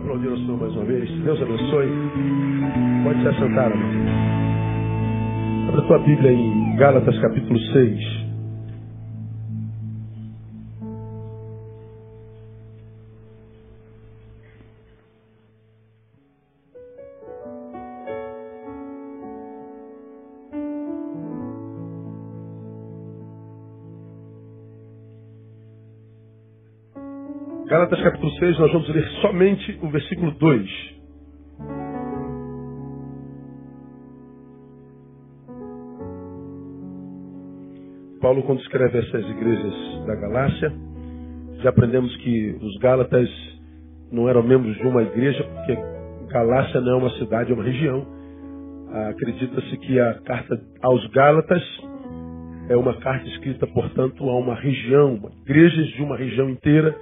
aplaudir o Senhor mais uma vez? Deus abençoe. Pode se assentar, amém. Abra tua Bíblia em Gálatas capítulo 6. Gálatas capítulo 6, nós vamos ler somente o versículo 2. Paulo, quando escreve essas igrejas da Galácia, já aprendemos que os Gálatas não eram membros de uma igreja, porque Galácia não é uma cidade, é uma região. Acredita-se que a carta aos Gálatas é uma carta escrita, portanto, a uma região, igrejas de uma região inteira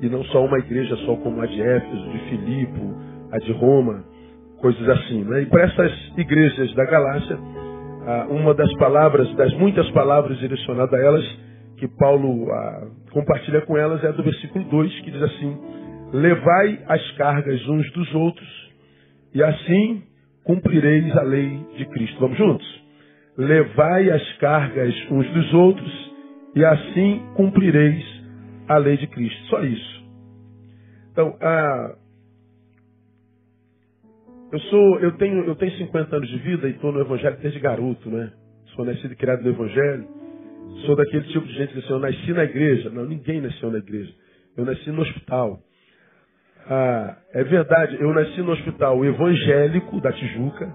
e não só uma igreja só como a de Éfeso, de Filipe, a de Roma, coisas assim. Né? E para essas igrejas da Galácia, uma das palavras, das muitas palavras direcionadas a elas, que Paulo compartilha com elas, é a do versículo 2, que diz assim: Levai as cargas uns dos outros, e assim cumprireis a lei de Cristo. Vamos juntos? Levai as cargas uns dos outros, e assim cumprireis a lei de Cristo. Só isso. Então, eu sou, eu tenho, eu tenho 50 anos de vida e estou no Evangelho desde garoto, né? Sou nascido e criado no Evangelho. Sou daquele tipo de gente que assim, eu nasci na igreja. Não, ninguém nasceu na igreja. Eu nasci no hospital. Ah, é verdade, eu nasci no hospital evangélico da Tijuca.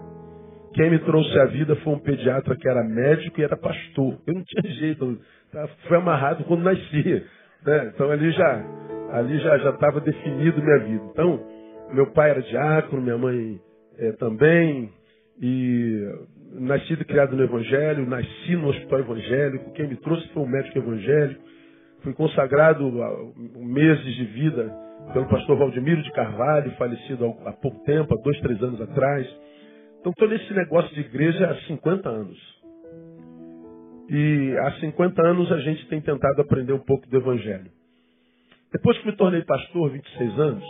Quem me trouxe a vida foi um pediatra que era médico e era pastor. Eu não tinha jeito, tá, fui amarrado quando nascia. Né? Então ali já ali já estava definido minha vida. Então, meu pai era diácono, minha mãe é, também, e nascido e criado no Evangelho, nasci no hospital evangélico, quem me trouxe foi um médico evangélico, fui consagrado meses de vida pelo pastor Valdemiro de Carvalho, falecido há pouco tempo, há dois, três anos atrás. Então estou nesse negócio de igreja há 50 anos. E há 50 anos a gente tem tentado aprender um pouco do Evangelho. Depois que me tornei pastor, 26 anos,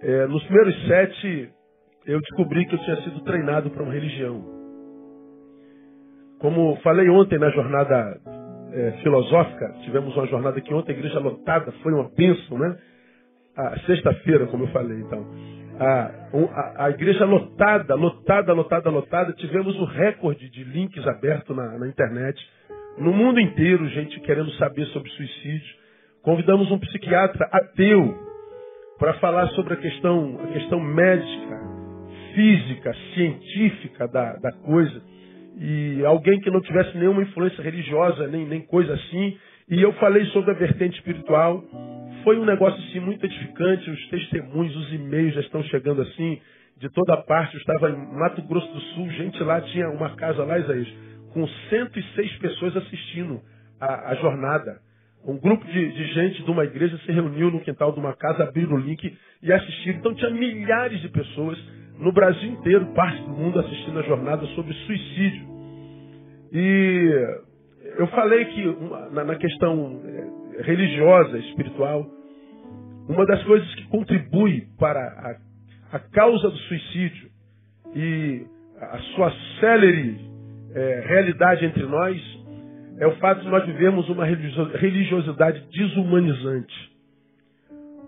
é, nos primeiros sete, eu descobri que eu tinha sido treinado para uma religião. Como falei ontem na jornada é, filosófica, tivemos uma jornada aqui ontem, a igreja lotada, foi uma bênção, né? A sexta-feira, como eu falei, então a, a, a, igreja lotada, lotada, lotada, lotada. Tivemos o recorde de links abertos na, na internet. No mundo inteiro, gente querendo saber sobre suicídio. Convidamos um psiquiatra ateu para falar sobre a questão, a questão médica, física, científica da, da coisa. E alguém que não tivesse nenhuma influência religiosa, nem, nem coisa assim. E eu falei sobre a vertente espiritual. Foi um negócio assim muito edificante, os testemunhos, os e-mails já estão chegando assim de toda parte. Eu estava em Mato Grosso do Sul, gente lá tinha uma casa lá, Isaías, com 106 pessoas assistindo a, a jornada. Um grupo de, de, gente de uma igreja se reuniu no quintal de uma casa, abriram o link e assistiram. Então tinha milhares de pessoas no Brasil inteiro, parte do mundo, assistindo a jornada sobre suicídio. E eu falei que na, questão eh, religiosa, espiritual, uma das coisas que contribui para a, a causa do suicídio e a sua célere é, realidade entre nós é o fato de nós vivermos uma religiosidade desumanizante.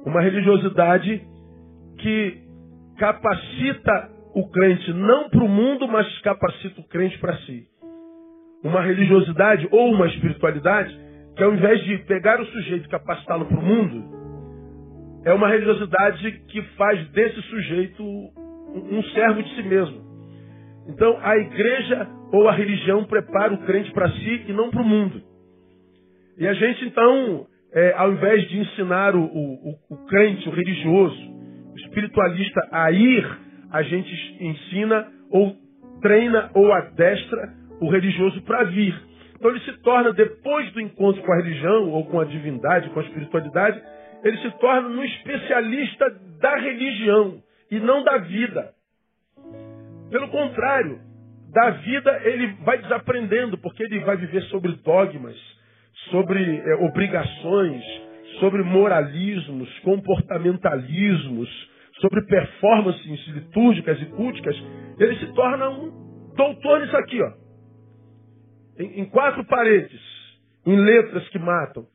Uma religiosidade que capacita o crente não para o mundo, mas capacita o crente para si. Uma religiosidade ou uma espiritualidade que ao invés de pegar o sujeito e capacitá-lo para o mundo, é uma religiosidade que faz desse sujeito um servo de si mesmo. Então, a igreja ou a religião prepara o crente para si e não para o mundo. E a gente, então, é, ao invés de ensinar o, o, o crente, o religioso, o espiritualista a ir, a gente ensina ou treina ou adestra o religioso para vir. Então ele se torna, depois do encontro com a religião ou com a divindade, com a espiritualidade, ele se torna um especialista da religião e não da vida. Pelo contrário, da vida ele vai desaprendendo, porque ele vai viver sobre dogmas, sobre é, obrigações, sobre moralismos, comportamentalismos, sobre performances litúrgicas e culticas, ele se torna um doutor nisso aqui, ó. Em, em quatro paredes, em letras que matam.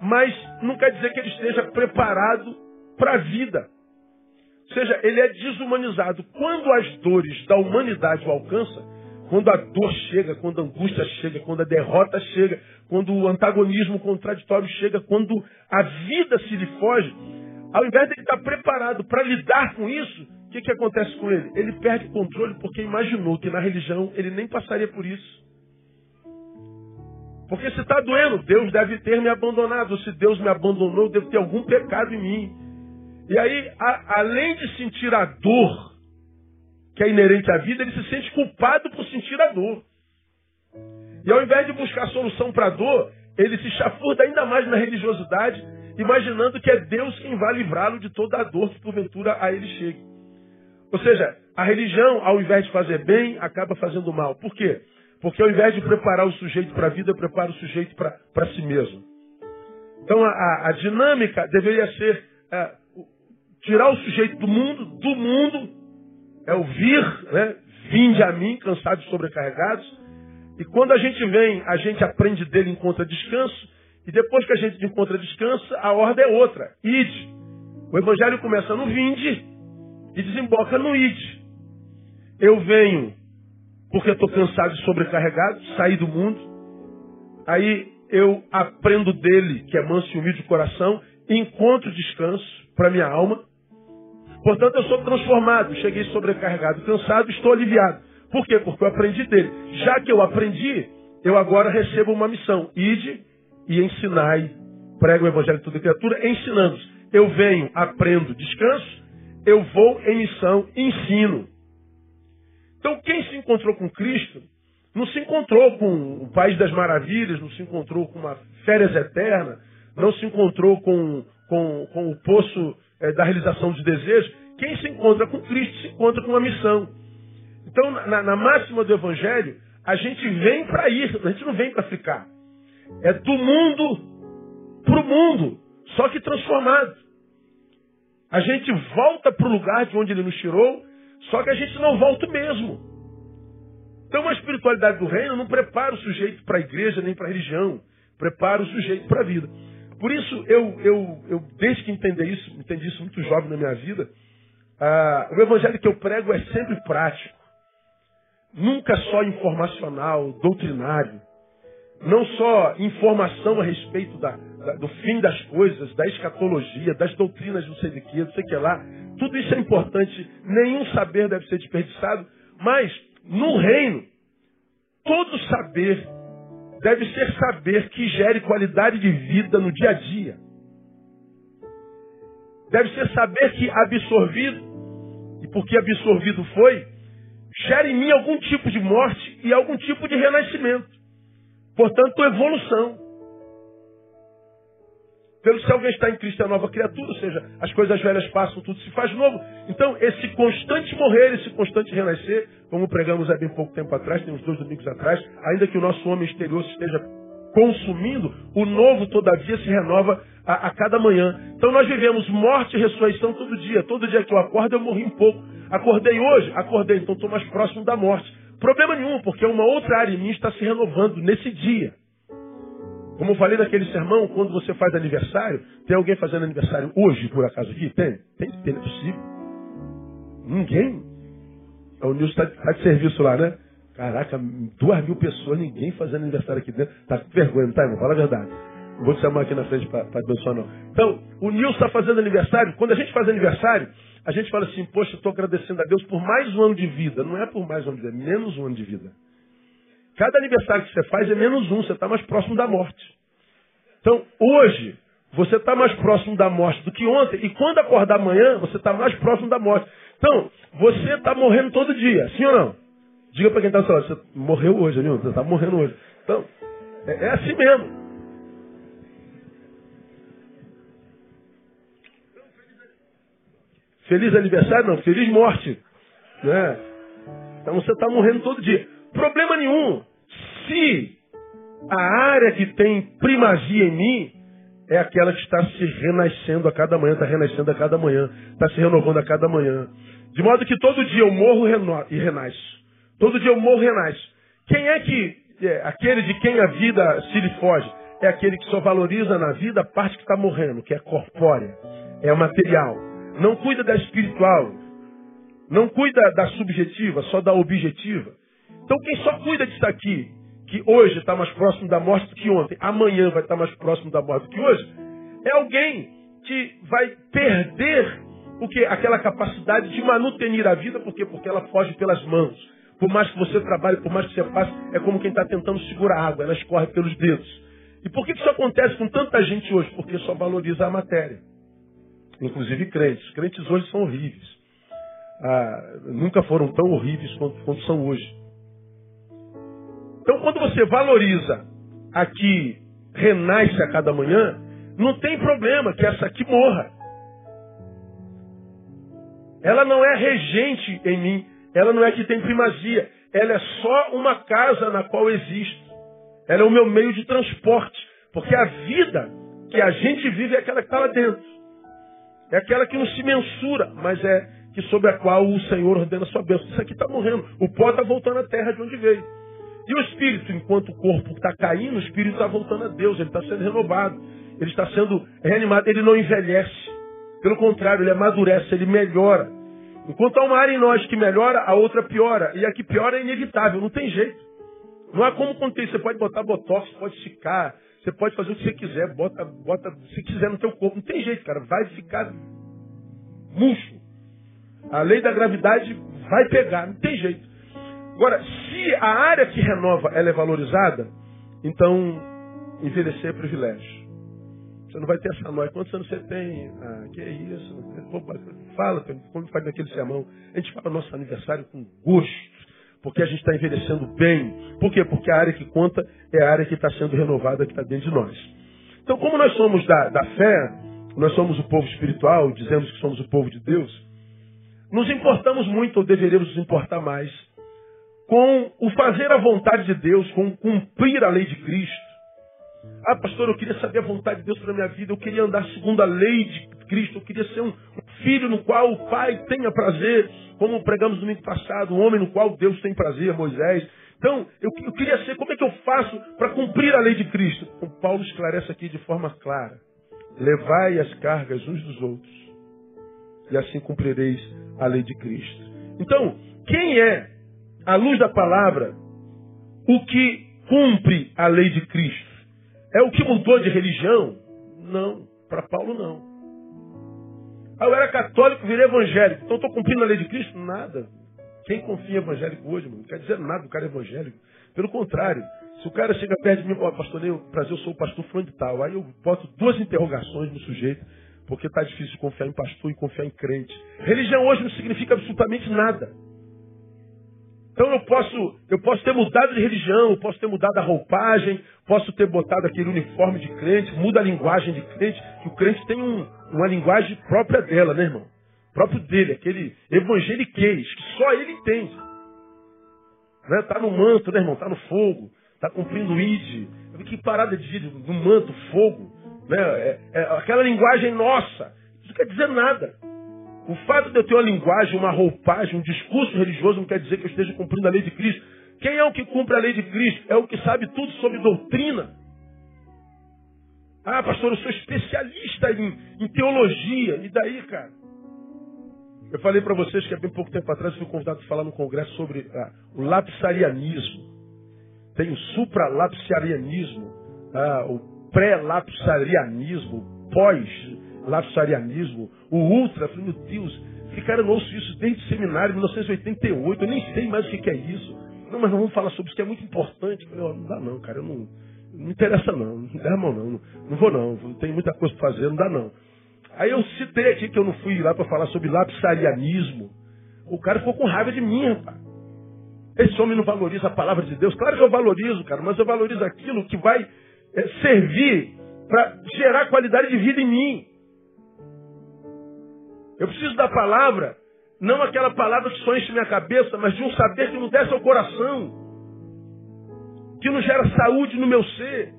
Mas não quer dizer que ele esteja preparado para a vida. Ou seja, ele é desumanizado. Quando as dores da humanidade o alcançam, quando a dor chega, quando a angústia chega, quando a derrota chega, quando o antagonismo contraditório chega, quando a vida se lhe foge, ao invés de ele estar preparado para lidar com isso, o que, que acontece com ele? Ele perde o controle porque imaginou que na religião ele nem passaria por isso. Porque se está doendo, Deus deve ter me abandonado. Se Deus me abandonou, deve ter algum pecado em mim. E aí, a, além de sentir a dor que é inerente à vida, ele se sente culpado por sentir a dor. E ao invés de buscar solução para a dor, ele se chafurda ainda mais na religiosidade, imaginando que é Deus quem vai livrá-lo de toda a dor que porventura a ele chegue. Ou seja, a religião, ao invés de fazer bem, acaba fazendo mal. Por quê? Porque ao invés de preparar o sujeito para a vida, prepara o sujeito para si mesmo. Então a, a, a dinâmica deveria ser é, tirar o sujeito do mundo, do mundo, é o vir, né? Vinde a mim, cansados e sobrecarregados. E quando a gente vem, a gente aprende dele, encontra descanso. E depois que a gente encontra descanso, a ordem é outra. Ide. O evangelho começa no vinde e desemboca no ide. Eu venho porque estou cansado e sobrecarregado, saí do mundo. Aí eu aprendo dele, que é manso e humilde de coração, encontro descanso para minha alma. Portanto, eu sou transformado. Cheguei sobrecarregado, cansado, estou aliviado. Por quê? Porque eu aprendi dele. Já que eu aprendi, eu agora recebo uma missão. Ide e ensinai. Prego o evangelho de toda criatura, ensinando. Eu venho, aprendo, descanso. Eu vou em missão, ensino. Então, quem se encontrou com Cristo, não se encontrou com o País das Maravilhas, não se encontrou com uma férias eterna, não se encontrou com, com, com o poço é, da realização dos desejos. Quem se encontra com Cristo se encontra com uma missão. Então, na, na máxima do Evangelho, a gente vem para ir, a gente não vem para ficar. É do mundo para o mundo, só que transformado. A gente volta para o lugar de onde ele nos tirou, só que a gente não volta mesmo. Então a espiritualidade do reino não prepara o sujeito para a igreja nem para a religião. Prepara o sujeito para a vida. Por isso, eu, eu, eu, desde que entendi isso, entendi isso muito jovem na minha vida, ah, o evangelho que eu prego é sempre prático. Nunca só informacional, doutrinário. Não só informação a respeito da, do fim das coisas, da escatologia, das doutrinas não sei de que, não sei que lá. Tudo isso é importante. Nenhum saber deve ser desperdiçado. Mas, no reino, todo saber deve ser saber que gere qualidade de vida no dia a dia. Deve ser saber que absorvido, e porque absorvido foi, gera em mim algum tipo de morte e algum tipo de renascimento. Portanto, evolução. Pelo se alguém está em Cristo é nova criatura, ou seja, as coisas velhas passam, tudo se faz novo. Então, esse constante morrer, esse constante renascer, como pregamos há bem pouco tempo atrás, tem uns dois domingos atrás, ainda que o nosso homem exterior esteja consumindo, o novo, todavia, se renova a, a, cada manhã. Então nós vivemos morte e ressurreição todo dia. Todo dia que eu acordo, eu morri um pouco. Acordei hoje? Acordei, então estou mais próximo da morte. Problema nenhum, porque uma outra área em mim está se renovando nesse dia. Como eu falei naquele sermão, quando você faz aniversário, tem alguém fazendo aniversário hoje, por acaso aqui? Tem? Tem, tem, é possível. Ninguém. O Nilson está tá de serviço lá, né? Caraca, duas mil pessoas, ninguém fazendo aniversário aqui dentro. Tá com vergonha, não tá, irmão? Fala a verdade. Não vou te chamar aqui na frente para abençoar, não. Então, o Nilson está fazendo aniversário. Quando a gente faz aniversário, a gente fala assim, poxa, estou agradecendo a Deus por mais um ano de vida. Não é por mais um ano de vida, é menos um ano de vida. Cada aniversário que você faz é menos um, você está mais próximo da morte. Então, hoje, você está mais próximo da morte do que ontem, e quando acordar amanhã, você está mais próximo da morte. Então, você está morrendo todo dia, sim ou não? Diga para quem está falando, você morreu hoje, viu? Você está morrendo hoje. Então, é, é assim mesmo. Feliz aniversário? Não, feliz morte. Né? Então você está morrendo todo dia. Problema nenhum. Se a área que tem primazia em mim é aquela que está se renascendo a cada manhã, está renascendo a cada manhã, está se renovando a cada manhã. De modo que todo dia eu morro e renasço. Todo dia eu morro e renasço. Quem é que, é, aquele de quem a vida se lhe foge? É aquele que só valoriza na vida a parte que está morrendo, que é corpórea, é material. Não cuida da espiritual, não cuida da subjetiva, só da objetiva. Então quem só cuida disso aqui, que hoje está mais próximo da morte do que ontem, amanhã vai estar mais próximo da morte do que hoje, é alguém que vai perder o que? Aquela capacidade de manutenir a vida, por quê? Porque ela foge pelas mãos. Por mais que você trabalhe, por mais que você faça, é como quem está tentando segurar a água, ela escorre pelos dedos. E por que isso acontece com tanta gente hoje? Porque só valoriza a matéria. Inclusive crentes. Crentes hoje são horríveis. Ah, nunca foram tão horríveis quanto, quanto são hoje. Então, quando você valoriza a que renasce a cada manhã, não tem problema que essa aqui morra. Ela não é regente em mim, ela não é que tem primazia, ela é só uma casa na qual existo. Ela é o meu meio de transporte, porque a vida que a gente vive é aquela que está lá dentro. É aquela que não se mensura, mas é que sobre a qual o Senhor ordena a sua bênção. Isso aqui está morrendo. O pó está voltando à terra de onde veio. E o espírito, enquanto o corpo está caindo, o espírito está voltando a Deus, ele está sendo renovado, ele está sendo reanimado, ele não envelhece. Pelo contrário, ele amadurece, ele melhora. Enquanto há uma área em nós que melhora, a outra piora. E a que piora é inevitável, não tem jeito. Não há como conter. Você pode botar botox, pode esticar, você pode fazer o que você quiser, bota, bota se quiser no teu corpo. Não tem jeito, cara. Vai ficar murcho. A lei da gravidade vai pegar, não tem jeito. Agora, se a área que renova ela é valorizada, então envelhecer é privilégio. Você não vai ter essa noia. Quantos anos você tem? Ah, que é isso? Fala, como faz naquele sermão. A gente fala nosso aniversário com gosto. Porque a gente está envelhecendo bem. Por quê? Porque a área que conta é a área que está sendo renovada, que está dentro de nós. Então, como nós somos da, da fé, nós somos o povo espiritual, dizemos que somos o povo de Deus, nos importamos muito, ou deveríamos nos importar mais, com o fazer a vontade de Deus, com cumprir a lei de Cristo. Ah, pastor, eu queria saber a vontade de Deus para minha vida, eu queria andar segundo a lei de Cristo, eu queria ser um filho no qual o Pai tenha prazer, como pregamos no domingo passado, um homem no qual Deus tem prazer, Moisés. Então, eu, eu queria ser, como é que eu faço para cumprir a lei de Cristo? O Paulo esclarece aqui de forma clara. Levai as cargas uns dos outros, e assim cumprireis a lei de Cristo. Então, quem é à luz da palavra, o que cumpre a lei de Cristo. É o que mudou de religião? Não, para Paulo não. Ah, eu era católico, virei evangélico, então estou cumprindo a lei de Cristo? Nada. Quem confia em evangélico hoje, mano, não quer dizer nada do cara evangélico. Pelo contrário, se o cara chega perto de mim, ó, oh, pastor, eu, prazer, eu sou o pastor fulano de tal. Aí eu boto duas interrogações no sujeito, porque está difícil confiar em pastor e confiar em crente. Religião hoje não significa absolutamente nada. Então eu posso, eu posso ter mudado de religião, posso ter mudado a roupagem, posso ter botado aquele uniforme de crente, muda a linguagem de crente, que o crente tem um, uma linguagem própria dela, né, irmão? Próprio dele, aquele evangeliquez, que só ele entende. Né? Tá no manto, né, irmão? Tá no fogo, tá cumprindo o id. Que parada de no manto, fogo. Né? É, é aquela linguagem nossa. Isso não quer dizer nada. O fato de eu ter uma linguagem, uma roupagem, um discurso religioso não quer dizer que eu esteja cumprindo a lei de Cristo. Quem é o que cumpre a lei de Cristo? É o que sabe tudo sobre doutrina. Ah, pastor, eu sou especialista em, em teologia. E daí, cara? Eu falei para vocês que há bem pouco tempo atrás fui convidado a falar no congresso sobre ah, o lapsarianismo. Tem o supralapsarianismo, ah, o pré-lapsarianismo, pós lapsarianismo, o ultra. Falei, meu Deus, que cara, eu ouço isso desde o seminário, 1988, eu nem sei mais o que é isso. Não, mas não vamos falar sobre isso, que é muito importante. Eu falei, não dá não, cara, eu não, não interessa não, não dá mão não, não vou não, tem muita coisa para fazer, não dá não. Aí eu citei aqui que eu não fui lá para falar sobre lapsarianismo. O cara ficou com raiva de mim, rapaz. Esse homem não valoriza a palavra de Deus. Claro que eu valorizo, cara, mas eu valorizo aquilo que vai é, servir para gerar qualidade de vida em mim. Eu preciso da palavra, não aquela palavra que só enche minha cabeça, mas de um saber que não desce ao coração, que não gera saúde no meu ser.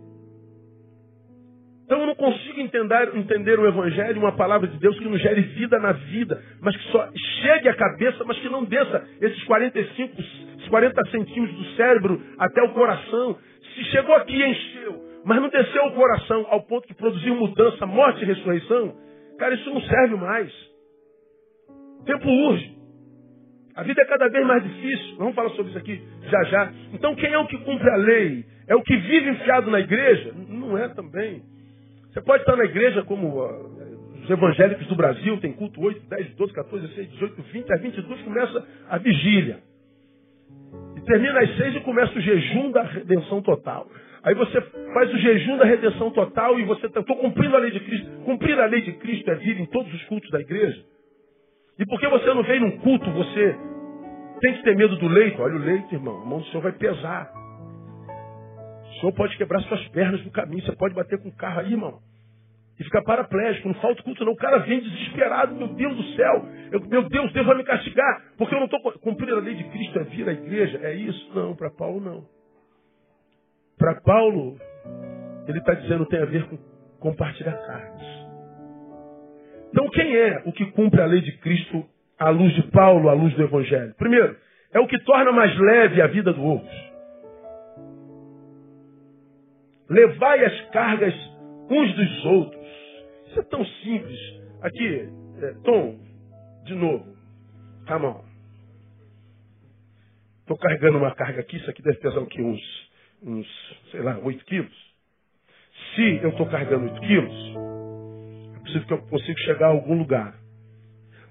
Então eu não consigo entender, entender o Evangelho, uma palavra de Deus que nos gere vida na vida, mas que só chegue à cabeça, mas que não desça esses 45, esses 40 centímetros do cérebro até o coração. Se chegou aqui e encheu, mas não desceu o coração ao ponto que produziu mudança, morte e ressurreição, cara, isso não serve mais. O tempo urge. A vida é cada vez mais difícil. Vamos falar sobre isso aqui já já. Então quem é o que cumpre a lei? É o que vive enfiado na igreja? Não é também. Você pode estar na igreja como os evangélicos do Brasil, tem culto 8, 10, 12, 14, 16, 18, 20, às 22 começa a vigília. E termina às 6 e começa o jejum da redenção total. Aí você faz o jejum da redenção total e você está cumprindo a lei de Cristo. Cumprir a lei de Cristo é vir em todos os cultos da igreja. E porque você não vem num culto, você tem que ter medo do leito. Olha o leito, irmão. A mão do Senhor vai pesar. O Senhor pode quebrar suas pernas no caminho. Você pode bater com o carro aí, irmão. E ficar paraplégico. Não falta culto, não. O cara vem desesperado. Meu Deus do céu. Eu, meu Deus, Deus vai me castigar. Porque eu não estou cumprindo a lei de Cristo. É vir à igreja. É isso? Não, para Paulo não. Para Paulo, ele está dizendo tem a ver com compartilhar carnes. Então quem é o que cumpre a lei de Cristo à luz de Paulo, à luz do Evangelho? Primeiro, é o que torna mais leve a vida do outro. Levai as cargas uns dos outros. Isso é tão simples. Aqui, é, Tom, de novo. Come on. Estou carregando uma carga aqui, isso aqui deve pesar o quê? Uns, uns sei lá, 8 quilos. Se eu estou carregando 8 quilos, possível que eu consiga chegar a algum lugar.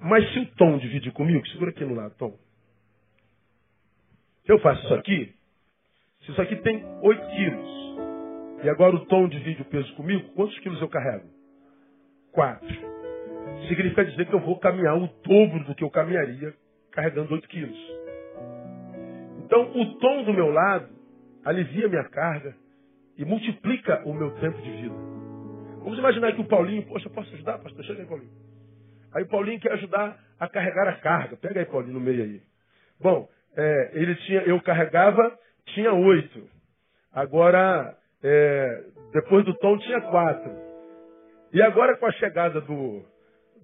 Mas se o Tom dividir comigo, segura aqui no lado, Tom. Se eu faço isso aqui, se isso aqui tem 8 quilos, e agora o tom divide o peso comigo, quantos quilos eu carrego? Quatro. Significa dizer que eu vou caminhar o dobro do que eu caminharia carregando oito quilos. Então, o tom do meu lado alivia minha carga e multiplica o meu tempo de vida. Vamos imaginar que o Paulinho, poxa, posso ajudar, pastor? Chega aí, Paulinho. Aí o Paulinho quer ajudar a carregar a carga. Pega aí, Paulinho, no meio aí. Bom, é, ele tinha, eu carregava, tinha oito. Agora é, depois do Tom tinha quatro. E agora com a chegada do,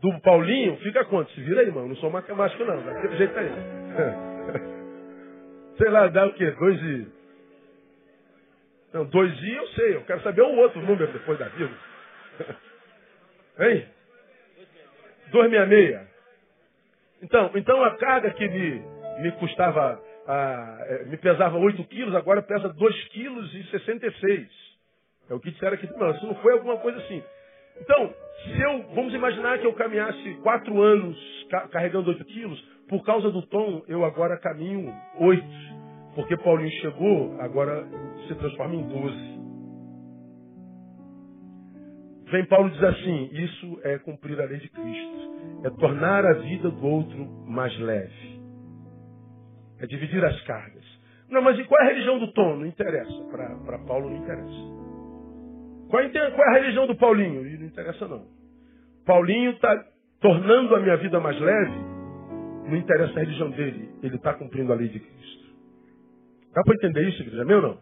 do Paulinho, fica quanto? Se vira aí, mano. Não sou matemático, não. Daquele jeito aí. sei lá, dá o quê? Dois e. Não, dois e eu sei. Eu quero saber o outro número depois da vida. hein? meia. Então, então a carga que me, me custava ah, me pesava 8 quilos, agora pesa 2 quilos e 66. É o que disseram aqui. Não, isso não foi alguma coisa assim. Então, se eu, vamos imaginar que eu caminhasse 4 anos carregando 8 quilos, por causa do tom, eu agora caminho 8. Porque Paulinho chegou, agora se transforma em 12. Vem Paulo diz assim: Isso é cumprir a lei de Cristo, é tornar a vida do outro mais leve. É dividir as cargas. Não, mas e qual é a religião do Tom? Não interessa. Para Paulo não interessa. Qual é, qual é a religião do Paulinho? E não interessa não. Paulinho está tornando a minha vida mais leve. Não interessa a religião dele. Ele está cumprindo a lei de Cristo. Dá para entender isso, igreja? É meu não?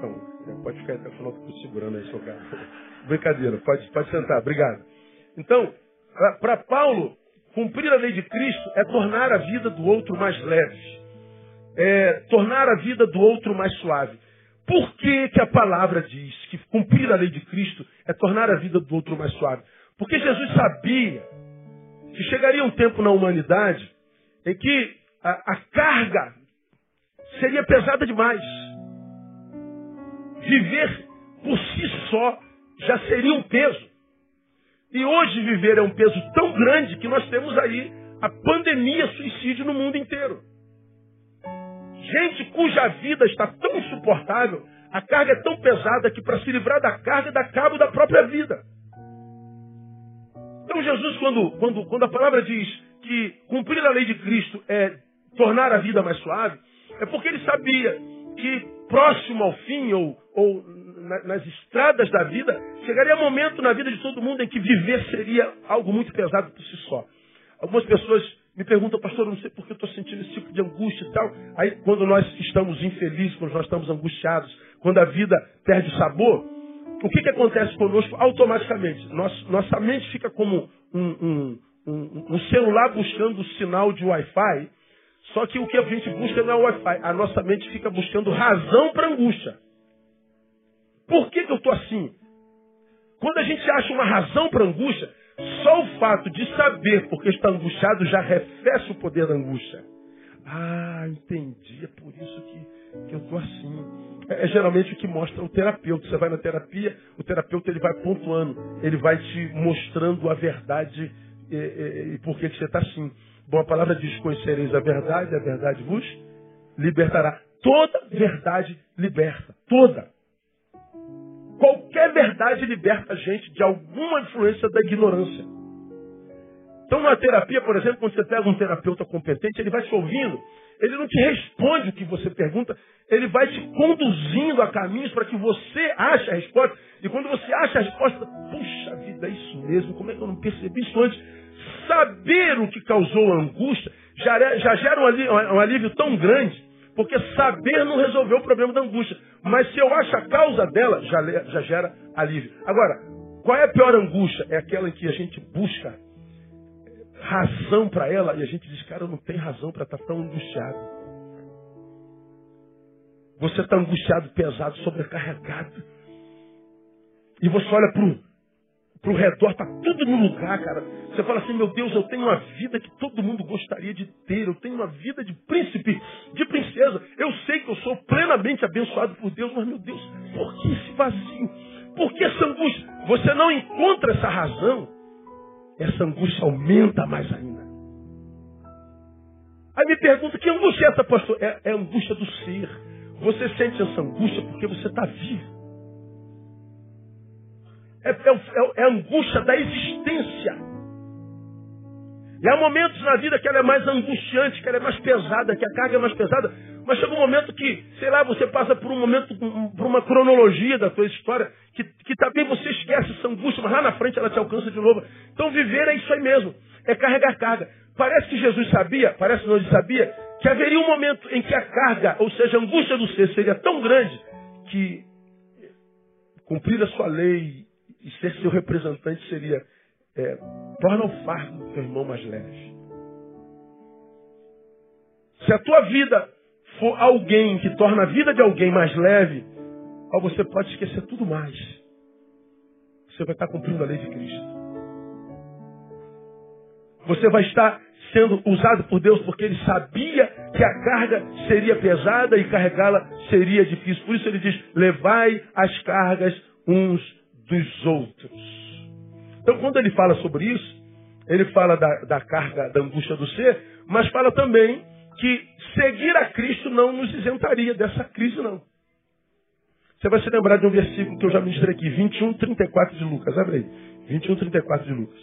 Então, pode ficar até o final, estou segurando aí, seu cara. Brincadeira, pode, pode sentar, obrigado. Então, para Paulo, cumprir a lei de Cristo é tornar a vida do outro mais leve é, tornar a vida do outro mais suave. Por que, que a palavra diz que cumprir a lei de Cristo é tornar a vida do outro mais suave? Porque Jesus sabia que chegaria um tempo na humanidade em que a, a carga seria pesada demais. Viver por si só já seria um peso. E hoje viver é um peso tão grande que nós temos aí a pandemia suicídio no mundo inteiro. Gente cuja vida está tão insuportável, a carga é tão pesada que para se livrar da carga dá cabo da própria vida. Então Jesus, quando, quando, quando a palavra diz que cumprir a lei de Cristo é tornar a vida mais suave, é porque ele sabia que próximo ao fim, ou, ou na, nas estradas da vida, chegaria um momento na vida de todo mundo em que viver seria algo muito pesado por si só. Algumas pessoas me pergunta, pastor, eu não sei porque eu estou sentindo esse tipo de angústia e tal. Aí, quando nós estamos infelizes, quando nós estamos angustiados, quando a vida perde sabor, o que, que acontece conosco automaticamente? Nossa, nossa mente fica como um, um, um, um celular buscando sinal de Wi-Fi, só que o que a gente busca não é Wi-Fi. A nossa mente fica buscando razão para angústia. Por que, que eu estou assim? Quando a gente acha uma razão para angústia, só o fato de saber porque está angustiado já refresca o poder da angústia. Ah, entendi. É por isso que, que eu estou assim. É, é, geralmente o que mostra o terapeuta. Você vai na terapia, o terapeuta ele vai pontuando, ele vai te mostrando a verdade e, e, e por que, que você está assim. Bom, a palavra diz: conhecereis a verdade, a verdade vos libertará. Toda verdade liberta. Toda. Qualquer verdade liberta a gente de alguma influência da ignorância. Então, na terapia, por exemplo, quando você pega um terapeuta competente, ele vai te ouvindo, ele não te responde o que você pergunta, ele vai te conduzindo a caminhos para que você ache a resposta. E quando você acha a resposta, puxa vida, é isso mesmo, como é que eu não percebi isso antes? Saber o que causou a angústia já, já gera um alívio, um alívio tão grande, porque saber não resolveu o problema da angústia. Mas se eu acho a causa dela, já, já gera alívio. Agora, qual é a pior angústia? É aquela em que a gente busca razão para ela e a gente diz, cara, eu não tenho razão para estar tá tão angustiado. Você está angustiado, pesado, sobrecarregado. E você olha para o redor, está tudo no lugar, cara. Você fala assim, meu Deus, eu tenho uma vida que todo mundo gostaria de ter. Eu tenho uma vida de príncipe, de princesa. Eu sei que eu sou plenamente abençoado por Deus, mas meu Deus, por que esse vazio? Por que essa angústia? Você não encontra essa razão essa angústia aumenta mais ainda. Aí me pergunta, que angústia é essa, pastor? É, é a angústia do ser. Você sente essa angústia porque você está vivo. É, é, é, é, a angústia da existência. E há momentos na vida que ela é mais angustiante, que ela é mais pesada, que a carga é mais pesada. Mas chega um momento que, sei lá, você passa por um momento, por uma cronologia da sua história, que, que também você esquece essa angústia, mas lá na frente ela te alcança de novo. Então viver é isso aí mesmo, é carregar carga. Parece que Jesus sabia, parece que ele sabia, que haveria um momento em que a carga, ou seja, a angústia do ser seria tão grande que cumprir a sua lei e ser seu representante seria é, torna o fardo do teu irmão mais leve. Se a tua vida for alguém que torna a vida de alguém mais leve, você pode esquecer tudo mais. Você vai estar cumprindo a lei de Cristo. Você vai estar sendo usado por Deus porque ele sabia que a carga seria pesada e carregá-la seria difícil. Por isso ele diz: levai as cargas uns dos outros. Então, quando ele fala sobre isso, ele fala da, da carga, da angústia do ser, mas fala também que seguir a Cristo não nos isentaria dessa crise, não. Você vai se lembrar de um versículo que eu já ministrei aqui, 21, 34 de Lucas. Abre aí. 21, 34 de Lucas.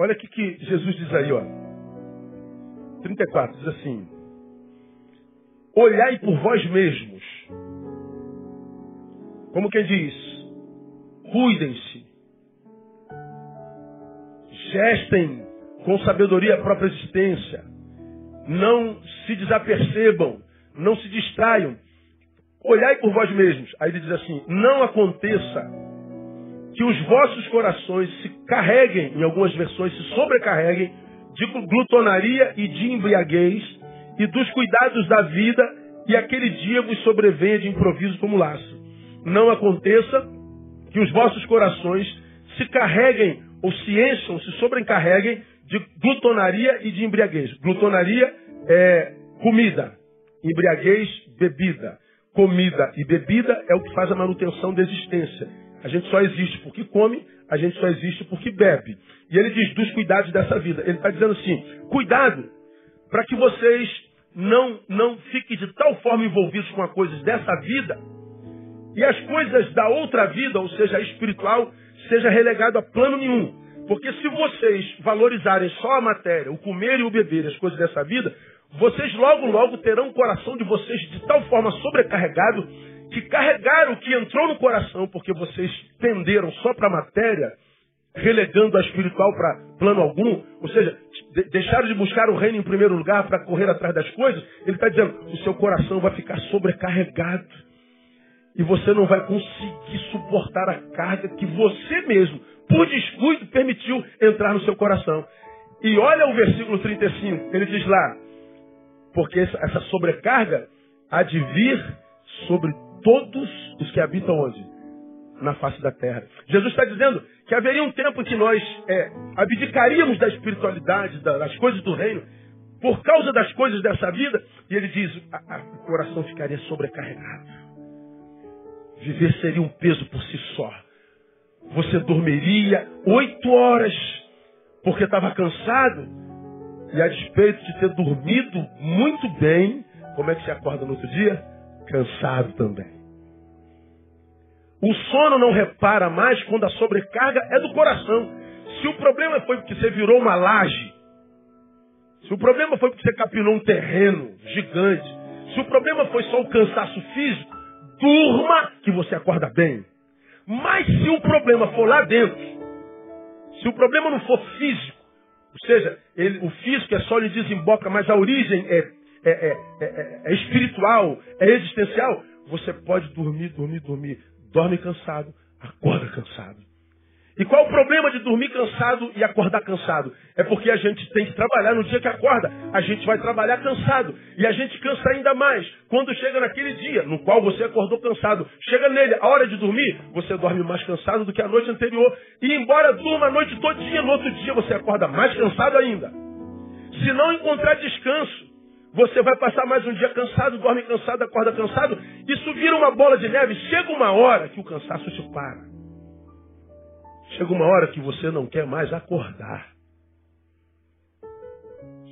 Olha o que Jesus diz aí, ó. 34, diz assim: Olhai por vós mesmos. Como quem diz, cuidem-se. Gestem com sabedoria a própria existência. Não se desapercebam. Não se distraiam. Olhai por vós mesmos. Aí ele diz assim: Não aconteça que os vossos corações se carreguem, em algumas versões se sobrecarreguem, de glutonaria e de embriaguez, e dos cuidados da vida, e aquele dia vos sobrevenha de improviso como laço. Não aconteça que os vossos corações se carreguem, ou se encham, se sobrecarreguem de glutonaria e de embriaguez. Glutonaria é comida, embriaguez, bebida. Comida e bebida é o que faz a manutenção da existência. A gente só existe porque come, a gente só existe porque bebe. E ele diz dos cuidados dessa vida. Ele está dizendo assim: cuidado para que vocês não, não fiquem de tal forma envolvidos com as coisas dessa vida e as coisas da outra vida, ou seja, a espiritual, seja relegado a plano nenhum. Porque se vocês valorizarem só a matéria, o comer e o beber, as coisas dessa vida, vocês logo, logo terão o coração de vocês de tal forma sobrecarregado que carregaram o que entrou no coração, porque vocês tenderam só para a matéria, relegando a espiritual para plano algum, ou seja, deixaram de buscar o reino em primeiro lugar para correr atrás das coisas, ele está dizendo, o seu coração vai ficar sobrecarregado. E você não vai conseguir suportar a carga que você mesmo, por descuido, permitiu entrar no seu coração. E olha o versículo 35, ele diz lá, porque essa sobrecarga há de vir sobre todos os que habitam onde? Na face da terra. Jesus está dizendo que haveria um tempo em que nós é, abdicaríamos da espiritualidade, das coisas do reino, por causa das coisas dessa vida, e ele diz, o coração ficaria sobrecarregado. Viver seria um peso por si só. Você dormiria oito horas porque estava cansado, e a despeito de ter dormido muito bem, como é que se acorda no outro dia? Cansado também. O sono não repara mais quando a sobrecarga é do coração. Se o problema foi porque você virou uma laje, se o problema foi porque você capinou um terreno gigante, se o problema foi só o cansaço físico, durma que você acorda bem. Mas se o problema for lá dentro, se o problema não for físico, ou seja, ele, o físico é só lhe desemboca, mas a origem é, é, é, é, é espiritual, é existencial, você pode dormir, dormir, dormir dorme cansado, acorda cansado. E qual o problema de dormir cansado e acordar cansado? É porque a gente tem que trabalhar no dia que acorda. A gente vai trabalhar cansado. E a gente cansa ainda mais quando chega naquele dia no qual você acordou cansado. Chega nele, a hora de dormir, você dorme mais cansado do que a noite anterior. E embora durma a noite todinha, no outro dia você acorda mais cansado ainda. Se não encontrar descanso, você vai passar mais um dia cansado, dorme cansado, acorda cansado. Isso vira uma bola de neve. Chega uma hora que o cansaço te para. Chega uma hora que você não quer mais acordar.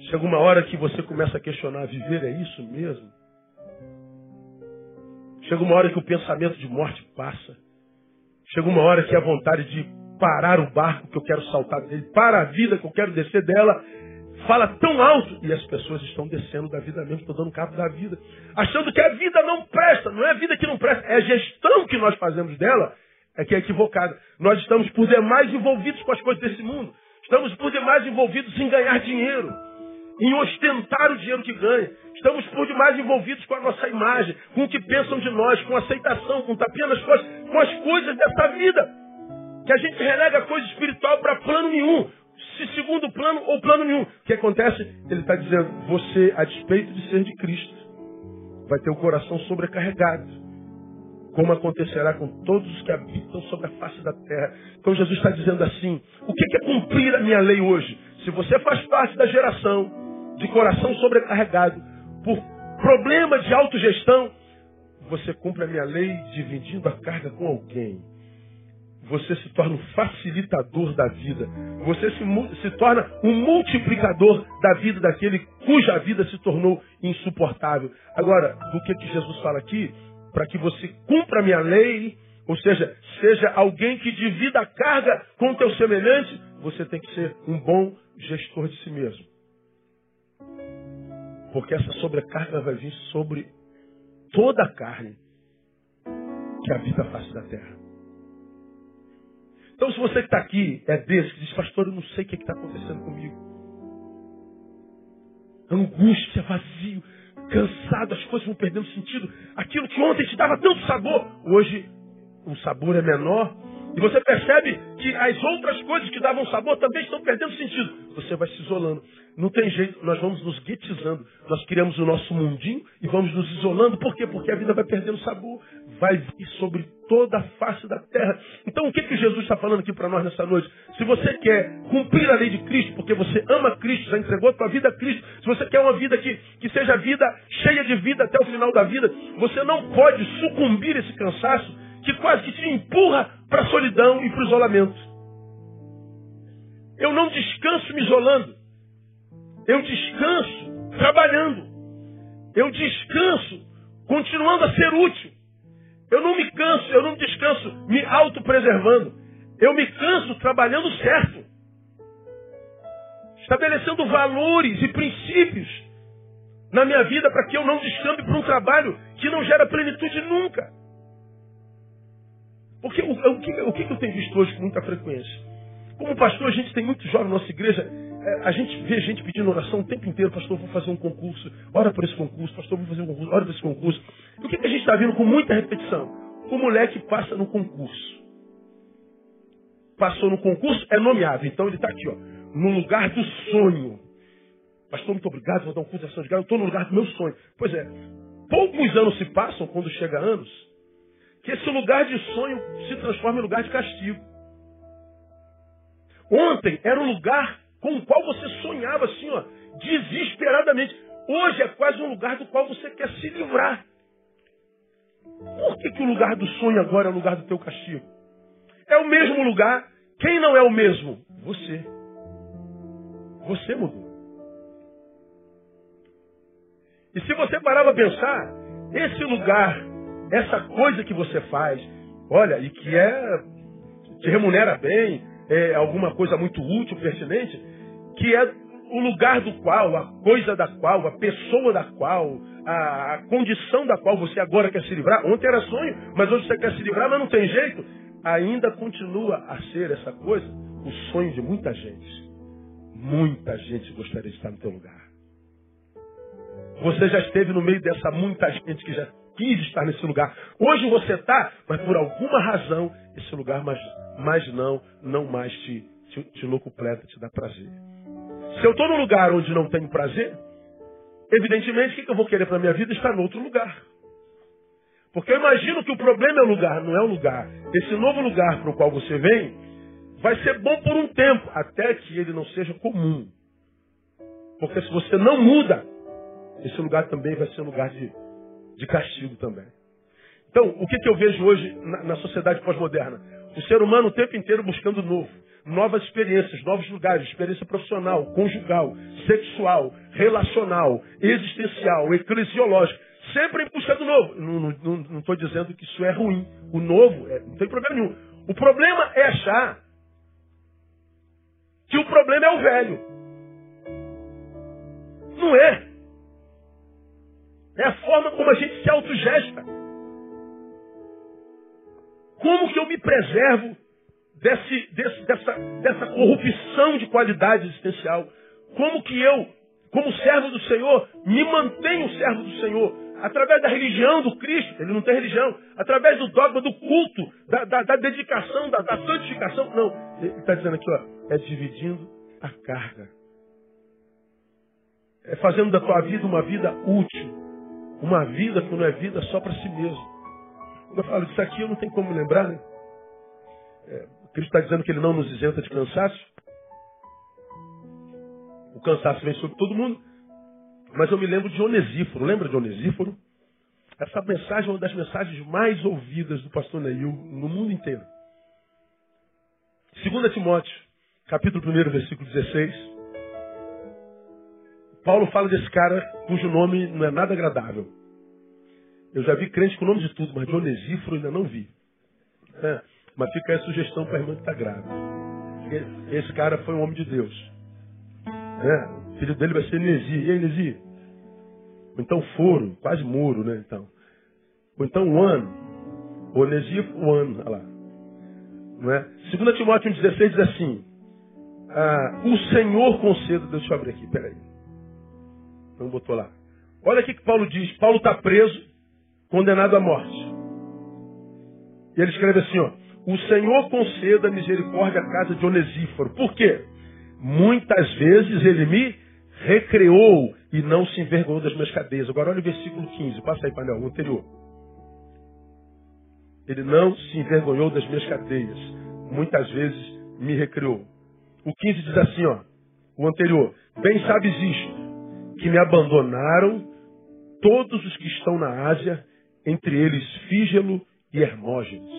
Chega uma hora que você começa a questionar: viver é isso mesmo? Chega uma hora que o pensamento de morte passa. Chega uma hora que a vontade de parar o barco que eu quero saltar dele, para a vida que eu quero descer dela, fala tão alto. E as pessoas estão descendo da vida mesmo, estão dando cabo da vida, achando que a vida não presta, não é a vida que não presta, é a gestão que nós fazemos dela é que é equivocada. Nós estamos por demais envolvidos com as coisas desse mundo, estamos por demais envolvidos em ganhar dinheiro, em ostentar o dinheiro que ganha, estamos por demais envolvidos com a nossa imagem, com o que pensam de nós, com aceitação, com tapinha nas costas, com as coisas dessa vida. Que a gente relega a coisa espiritual para plano nenhum se segundo plano ou plano nenhum. O que acontece? Ele está dizendo, você, a despeito de ser de Cristo, vai ter o coração sobrecarregado. Como acontecerá com todos os que habitam sobre a face da terra. Então Jesus está dizendo assim: o que é cumprir a minha lei hoje? Se você faz parte da geração de coração sobrecarregado por problema de autogestão, você cumpre a minha lei dividindo a carga com alguém você se torna um facilitador da vida. Você se, se, torna um multiplicador da vida daquele cuja vida se tornou insuportável. Agora, do que, que Jesus fala aqui? Para que você cumpra a minha lei, ou seja, seja alguém que divida a carga com o teu semelhante, você tem que ser um bom gestor de si mesmo. Porque essa sobrecarga vai vir sobre toda a carne que habita a face da terra. Então, se você que está aqui é desse que diz, pastor, eu não sei o que é está acontecendo comigo. Angústia, vazio, cansado, as coisas vão perdendo sentido. Aquilo que ontem te dava tanto sabor, hoje o sabor é menor. E você percebe que as outras coisas que davam sabor também estão perdendo sentido. Você vai se isolando. Não tem jeito, nós vamos nos guetizando. Nós criamos o nosso mundinho e vamos nos isolando. Por quê? Porque a vida vai perdendo sabor. Vai vir sobre toda a face da terra. Então o que, que Jesus está falando aqui para nós nessa noite? Se você quer cumprir a lei de Cristo, porque você ama Cristo, já entregou a tua vida a Cristo, se você quer uma vida que, que seja vida cheia de vida até o final da vida, você não pode sucumbir esse cansaço que quase que te empurra para a solidão e para o isolamento. Eu não descanso me isolando. Eu descanso trabalhando. Eu descanso continuando a ser útil. Eu não me canso, eu não descanso me autopreservando. Eu me canso trabalhando certo. Estabelecendo valores e princípios na minha vida para que eu não descambe para um trabalho que não gera plenitude nunca. Porque o, o, que, o que eu tenho visto hoje com muita frequência? Como pastor, a gente tem muito jovem na nossa igreja. É, a gente vê gente pedindo oração o tempo inteiro. Pastor, vou fazer um concurso. Ora por esse concurso. Pastor, vou fazer um concurso. Ora por esse concurso. E o que, que a gente está vendo com muita repetição? O moleque passa no concurso. Passou no concurso, é nomeado. Então ele está aqui, ó, no lugar do sonho. Pastor, muito obrigado, vou dar um curso de ação de graça. Eu estou no lugar do meu sonho. Pois é, poucos anos se passam, quando chega anos, que esse lugar de sonho se transforma em lugar de castigo. Ontem era um lugar com o qual você sonhava assim, ó, desesperadamente. Hoje é quase um lugar do qual você quer se livrar. Por que, que o lugar do sonho agora é o lugar do teu castigo? É o mesmo lugar. Quem não é o mesmo? Você. Você mudou. E se você parar para pensar, esse lugar, essa coisa que você faz, olha, e que é te remunera bem, é alguma coisa muito útil, pertinente, que é o lugar do qual, a coisa da qual, a pessoa da qual, a, a, condição da qual você agora quer se livrar. Ontem era sonho, mas hoje você quer se livrar, mas não tem jeito. Ainda continua a ser essa coisa o sonho de muita gente. Muita gente gostaria de estar no teu lugar. Você já esteve no meio dessa muita gente que já quis estar nesse lugar. Hoje você está, mas por alguma razão esse lugar mais, mais não, não mais te, te, te locupleta, te dá prazer. Se eu estou num lugar onde não tenho prazer, evidentemente o que eu vou querer para minha vida estar em outro lugar. Porque eu imagino que o problema é o lugar, não é o lugar. Esse novo lugar para o qual você vem vai ser bom por um tempo, até que ele não seja comum. Porque se você não muda, esse lugar também vai ser lugar de, de castigo também. Então, o que, que eu vejo hoje na, na sociedade pós-moderna? O ser humano o tempo inteiro buscando novo. Novas experiências, novos lugares, experiência profissional, conjugal, sexual, relacional, existencial, eclesiológica. Sempre em busca do novo. Não estou dizendo que isso é ruim. O novo, é, não tem problema nenhum. O problema é achar que o problema é o velho. Não é. É a forma como a gente se autogesta. Como que eu me preservo desse, desse, dessa, dessa corrupção de qualidade existencial? Como que eu, como servo do Senhor, me mantenho servo do Senhor? Através da religião do Cristo, ele não tem religião, através do dogma do culto, da, da, da dedicação, da, da santificação. Não, ele está dizendo aqui, ó, é dividindo a carga. É fazendo da tua vida uma vida útil uma vida que não é vida só para si mesmo. Quando eu falo disso aqui, eu não tenho como lembrar, né? É, Cristo está dizendo que ele não nos isenta de cansaço. O cansaço vem sobre todo mundo. Mas eu me lembro de Onesíforo. Lembra de Onesíforo? Essa mensagem é uma das mensagens mais ouvidas do pastor Neil no mundo inteiro. 2 Timóteo, capítulo 1, versículo 16. Paulo fala desse cara cujo nome não é nada agradável. Eu já vi crente com o nome de tudo, mas de Onesíforo ainda não vi. É, mas fica aí a sugestão para a irmã que está grávida. Esse cara foi um homem de Deus. É, o filho dele vai ser Nesi. E aí, Nesi? Ou então Foro, quase muro, né? Então. Ou então One. Onesíforo One, olha lá. Não é? 2 Timóteo 1,16 diz assim: ah, O Senhor conceda, deixa eu abrir aqui, peraí. Não botou lá. Olha o que Paulo diz. Paulo está preso, condenado à morte. E ele escreve assim, ó. O Senhor conceda misericórdia à casa de Onesíforo. Por quê? Muitas vezes ele me recreou e não se envergonhou das minhas cadeias. Agora olha o versículo 15. Passa aí, painel, o anterior. Ele não se envergonhou das minhas cadeias. Muitas vezes me recreou. O 15 diz assim, ó. O anterior. Bem sabes isto que me abandonaram todos os que estão na Ásia, entre eles Fígelo e Hermógenes.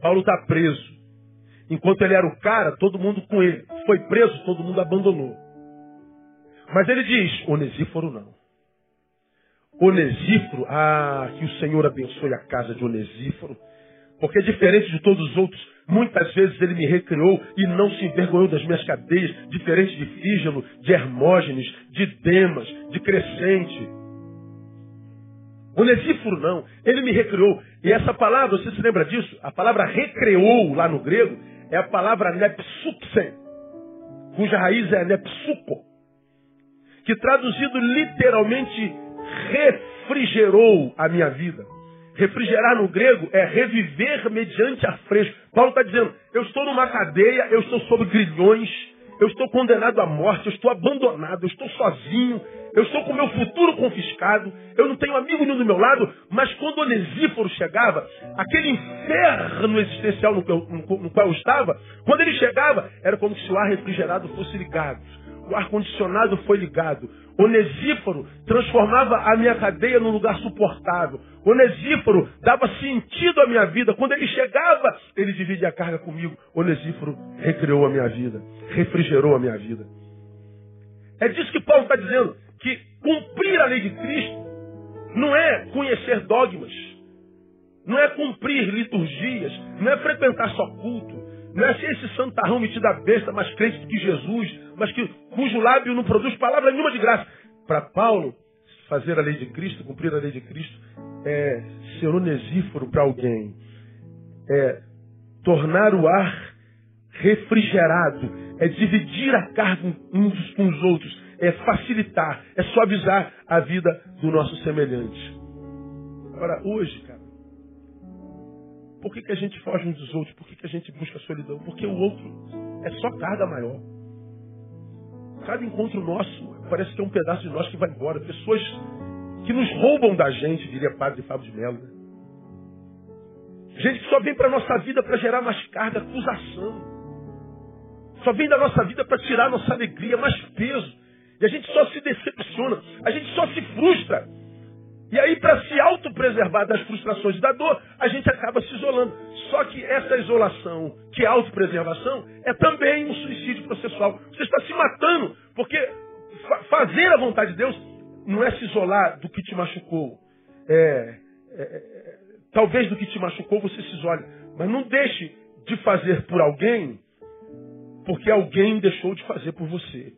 Paulo está preso. Enquanto ele era o cara, todo mundo com ele. Foi preso, todo mundo abandonou. Mas ele diz, Onesíforo não. Onesíforo, ah, que o Senhor abençoe a casa de Onesíforo. Porque diferente de todos os outros, Muitas vezes ele me recriou e não se envergonhou das minhas cadeias, diferente de Fígelo, de Hermógenes, de Demas, de Crescente. Onesíforo não, ele me recriou. E essa palavra, você se lembra disso? A palavra recreou lá no grego é a palavra nepsupsen, cuja raiz é nepsuko, que traduzido literalmente refrigerou a minha vida. Refrigerar no grego é reviver mediante a fresco. Paulo está dizendo, eu estou numa cadeia, eu estou sob grilhões, eu estou condenado à morte, eu estou abandonado, eu estou sozinho, eu estou com o meu futuro confiscado, eu não tenho amigo nenhum do meu lado, mas quando Onesíforo chegava, aquele inferno existencial no, no, qual eu estava, quando ele chegava, era como se o ar refrigerado fosse ligado o ar-condicionado foi ligado. Onesíforo transformava a minha cadeia num lugar suportável. Onesíforo dava sentido à minha vida. Quando ele chegava, ele dividia a carga comigo. Onesíforo recriou a minha vida, refrigerou a minha vida. É disso que Paulo está dizendo, que cumprir a lei de Cristo não é conhecer dogmas, não é cumprir liturgias, não é frequentar só culto, não é ser esse santarrão metido a besta, mais crente do que Jesus, mas que, cujo lábio não produz palavra nenhuma de graça. Para Paulo, fazer a lei de Cristo, cumprir a lei de Cristo, é ser onesíforo para alguém. É tornar o ar refrigerado. É dividir a carga uns com os outros. É facilitar, é suavizar a vida do nosso semelhante. Agora, hoje, cara, por que, que a gente foge uns dos outros? Por que, que a gente busca a solidão? Porque o outro é só carga maior. Cada encontro nosso parece que é um pedaço de nós que vai embora. Pessoas que nos roubam da gente, diria Padre Fábio de Mello. Né? Gente que só vem para nossa vida para gerar mais carga, acusação. Só vem da nossa vida para tirar nossa alegria, mais peso. E a gente só se decepciona, a gente só se frustra. E aí, para se autopreservar das frustrações e da dor, a gente acaba se isolando. Só que essa isolação, que é autopreservação, é também um suicídio processual. Você está se matando, porque fa fazer a vontade de Deus não é se isolar do que te machucou. É, é, é, talvez do que te machucou você se isole. Mas não deixe de fazer por alguém, porque alguém deixou de fazer por você.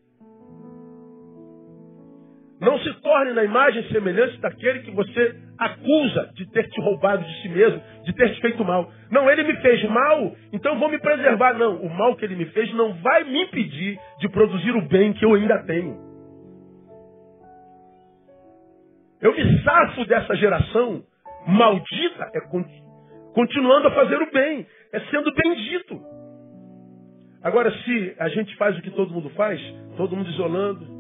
Não se torne na imagem semelhante daquele que você acusa de ter te roubado de si mesmo, de ter te feito mal. Não, ele me fez mal, então vou me preservar. Não, o mal que ele me fez não vai me impedir de produzir o bem que eu ainda tenho. Eu me safo dessa geração maldita, é continuando a fazer o bem, é sendo bendito. Agora, se a gente faz o que todo mundo faz, todo mundo isolando,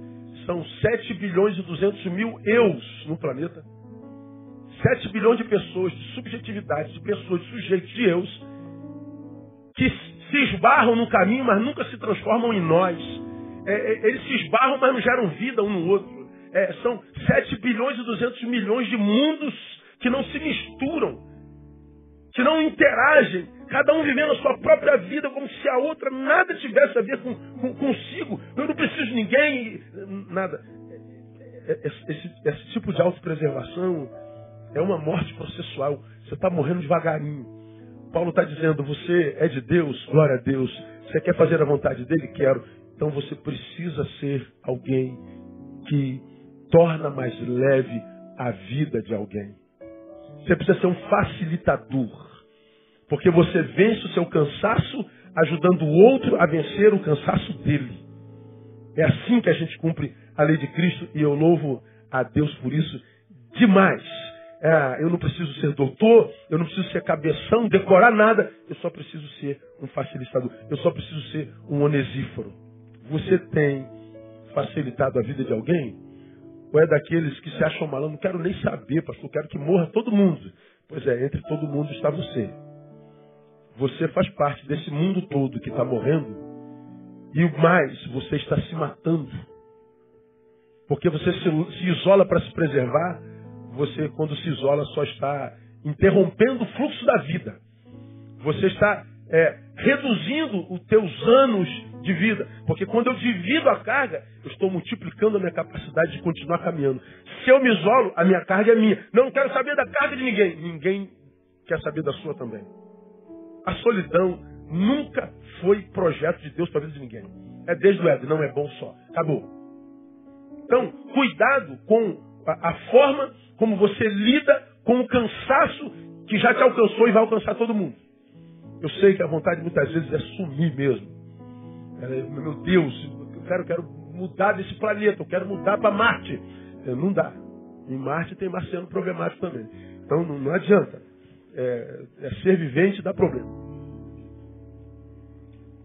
são 7 bilhões e 200 mil eus no planeta. 7 bilhões de pessoas, de subjetividade, de pessoas, de sujeitos, de eus, que se esbarram no caminho, mas nunca se transformam em nós. É, é, eles se esbarram, mas não geram vida um no outro. É, são 7 bilhões e 200 milhões de mundos que não se misturam, que não interagem, Cada um vivendo a sua própria vida como se a outra nada tivesse a ver com, com consigo. Eu não preciso de ninguém, nada. É, é, esse, esse tipo de autopreservação é uma morte processual. Você está morrendo devagarinho. Paulo está dizendo: você é de Deus, glória a Deus. Você quer fazer a vontade dele? Quero. Então você precisa ser alguém que torna mais leve a vida de alguém. Você precisa ser um facilitador. Porque você vence o seu cansaço ajudando o outro a vencer o cansaço dele. É assim que a gente cumpre a lei de Cristo e eu louvo a Deus por isso demais. É, eu não preciso ser doutor, eu não preciso ser cabeção, decorar nada, eu só preciso ser um facilitador, eu só preciso ser um onesíforo. Você tem facilitado a vida de alguém? Ou é daqueles que se acham malandro? Não quero nem saber, pastor, quero que morra todo mundo. Pois é, entre todo mundo está você. Você faz parte desse mundo todo que está morrendo. E mais, você está se matando. Porque você se, se isola para se preservar. Você, quando se isola, só está interrompendo o fluxo da vida. Você está é, reduzindo os teus anos de vida. Porque quando eu divido a carga, eu estou multiplicando a minha capacidade de continuar caminhando. Se eu me isolo, a minha carga é minha. Não quero saber da carga de ninguém. Ninguém quer saber da sua também. A solidão nunca foi projeto de Deus para a vida de ninguém. É desde o Éden, não é bom só. Acabou. Então, cuidado com a, a forma como você lida com o cansaço que já te alcançou e vai alcançar todo mundo. Eu sei que a vontade muitas vezes é sumir mesmo. É, meu Deus, eu quero, quero mudar desse planeta, eu quero mudar para Marte. É, não dá. Em Marte tem marciano problemático também. Então não, não adianta. É, é ser vivente dá problema.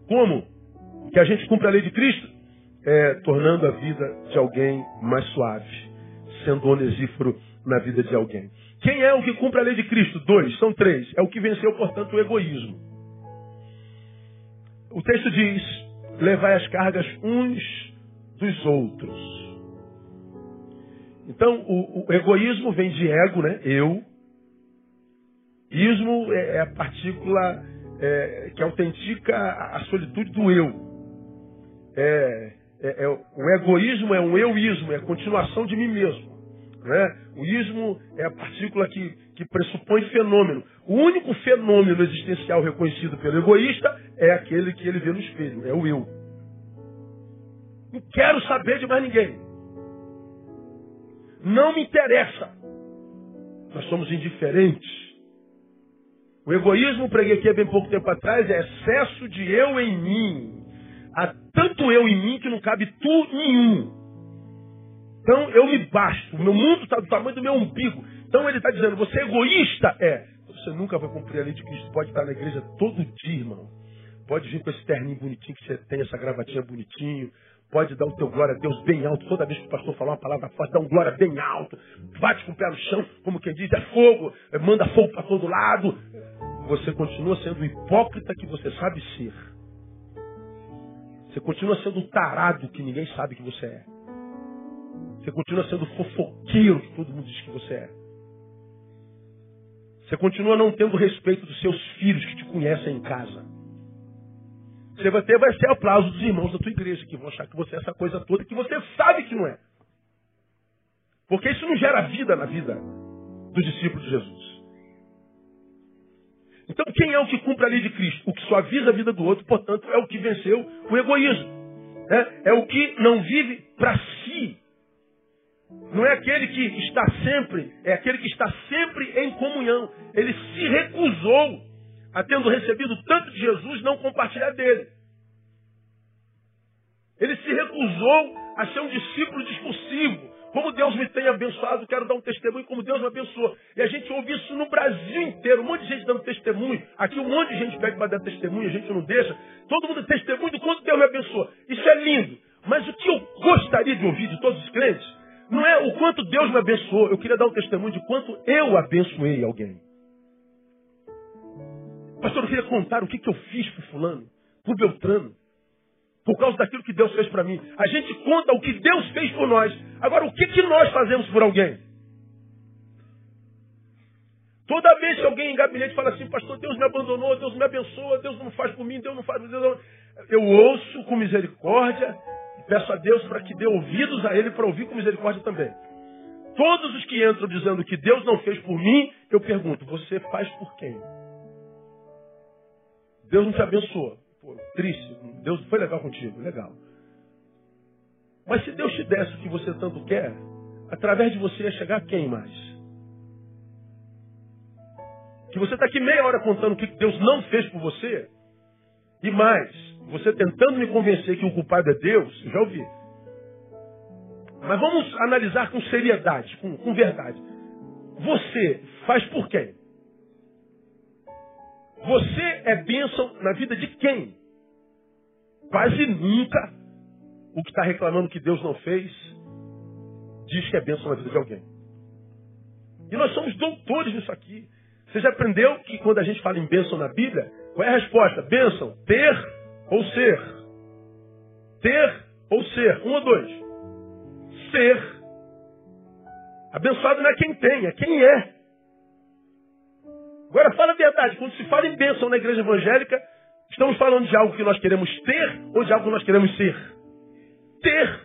Como que a gente cumpre a lei de Cristo? É, tornando a vida de alguém mais suave, sendo onesíforo na vida de alguém. Quem é o que cumpre a lei de Cristo? Dois, são três. É o que venceu, portanto, o egoísmo. O texto diz: levai as cargas uns dos outros. Então, o, o egoísmo vem de ego, né? Eu. Ismo é, é a partícula é, que autentica a solitude do eu. É, é, é, o egoísmo é um euísmo, é a continuação de mim mesmo. Né? O ismo é a partícula que, que pressupõe fenômeno. O único fenômeno existencial reconhecido pelo egoísta é aquele que ele vê no espelho, é o eu. Não quero saber de mais ninguém. Não me interessa. Nós somos indiferentes. O egoísmo, preguei aqui há bem pouco tempo atrás, é excesso de eu em mim. Há tanto eu em mim que não cabe tu nenhum. Então eu me basto. O meu mundo está do tamanho do meu umbigo. Então ele está dizendo, você é egoísta? É. Você nunca vai cumprir a lei de Cristo. Pode estar na igreja todo dia, irmão. Pode vir com esse terninho bonitinho que você tem, essa gravatinha bonitinho. Pode dar o teu glória a Deus bem alto. Toda vez que o pastor falar uma palavra forte, dá um glória bem alto. Bate com o pé no chão, como quem diz, é fogo. Manda fogo para todo lado. Você continua sendo o hipócrita que você sabe ser. Você continua sendo o tarado que ninguém sabe que você é. Você continua sendo fofoqueiro que todo mundo diz que você é. Você continua não tendo respeito dos seus filhos que te conhecem em casa. Você vai ter vai ser aplauso dos irmãos da tua igreja, que vão achar que você é essa coisa toda que você sabe que não é. Porque isso não gera vida na vida dos discípulos de Jesus. Então, quem é o que cumpre a lei de Cristo? O que suaviza a vida do outro, portanto, é o que venceu o egoísmo. É, é o que não vive para si, não é aquele que está sempre, é aquele que está sempre em comunhão. Ele se recusou a tendo recebido tanto de Jesus não compartilhar dele. Ele se recusou a ser um discípulo discursivo. Como Deus me tem abençoado, quero dar um testemunho como Deus me abençoou. E a gente ouve isso no Brasil inteiro. Um monte de gente dando testemunho. Aqui um monte de gente pede para dar testemunho, a gente não deixa. Todo mundo testemunho do quanto Deus me abençoou. Isso é lindo. Mas o que eu gostaria de ouvir de todos os crentes não é o quanto Deus me abençoou. Eu queria dar um testemunho de quanto eu abençoei alguém. Pastor, eu queria contar o que, que eu fiz para fulano, para Beltrano. Por causa daquilo que Deus fez para mim. A gente conta o que Deus fez por nós. Agora, o que, que nós fazemos por alguém? Toda vez que alguém em gabinete fala assim, pastor, Deus me abandonou, Deus me abençoa, Deus não faz por mim, Deus não faz por mim. Eu ouço com misericórdia Peço a Deus para que dê ouvidos a Ele para ouvir com misericórdia também. Todos os que entram dizendo que Deus não fez por mim, eu pergunto, você faz por quem? Deus não te abençoou. Pô, triste. Deus foi legal contigo. Legal. Mas se Deus te desse o que você tanto quer, através de você ia chegar quem mais? Que você está aqui meia hora contando o que Deus não fez por você. E mais, você tentando me convencer que o culpado é Deus, já ouvi. Mas vamos analisar com seriedade, com, com verdade. Você faz por quem? Você é bênção na vida de quem? Quase nunca o que está reclamando que Deus não fez diz que é bênção na vida de alguém. E nós somos doutores nisso aqui. Você já aprendeu que quando a gente fala em bênção na Bíblia, qual é a resposta? Bênção, ter ou ser? Ter ou ser? Um ou dois? Ser. Abençoado não é quem tem, é quem é. Agora fala a verdade, quando se fala em bênção na igreja evangélica, estamos falando de algo que nós queremos ter ou de algo que nós queremos ser? Ter.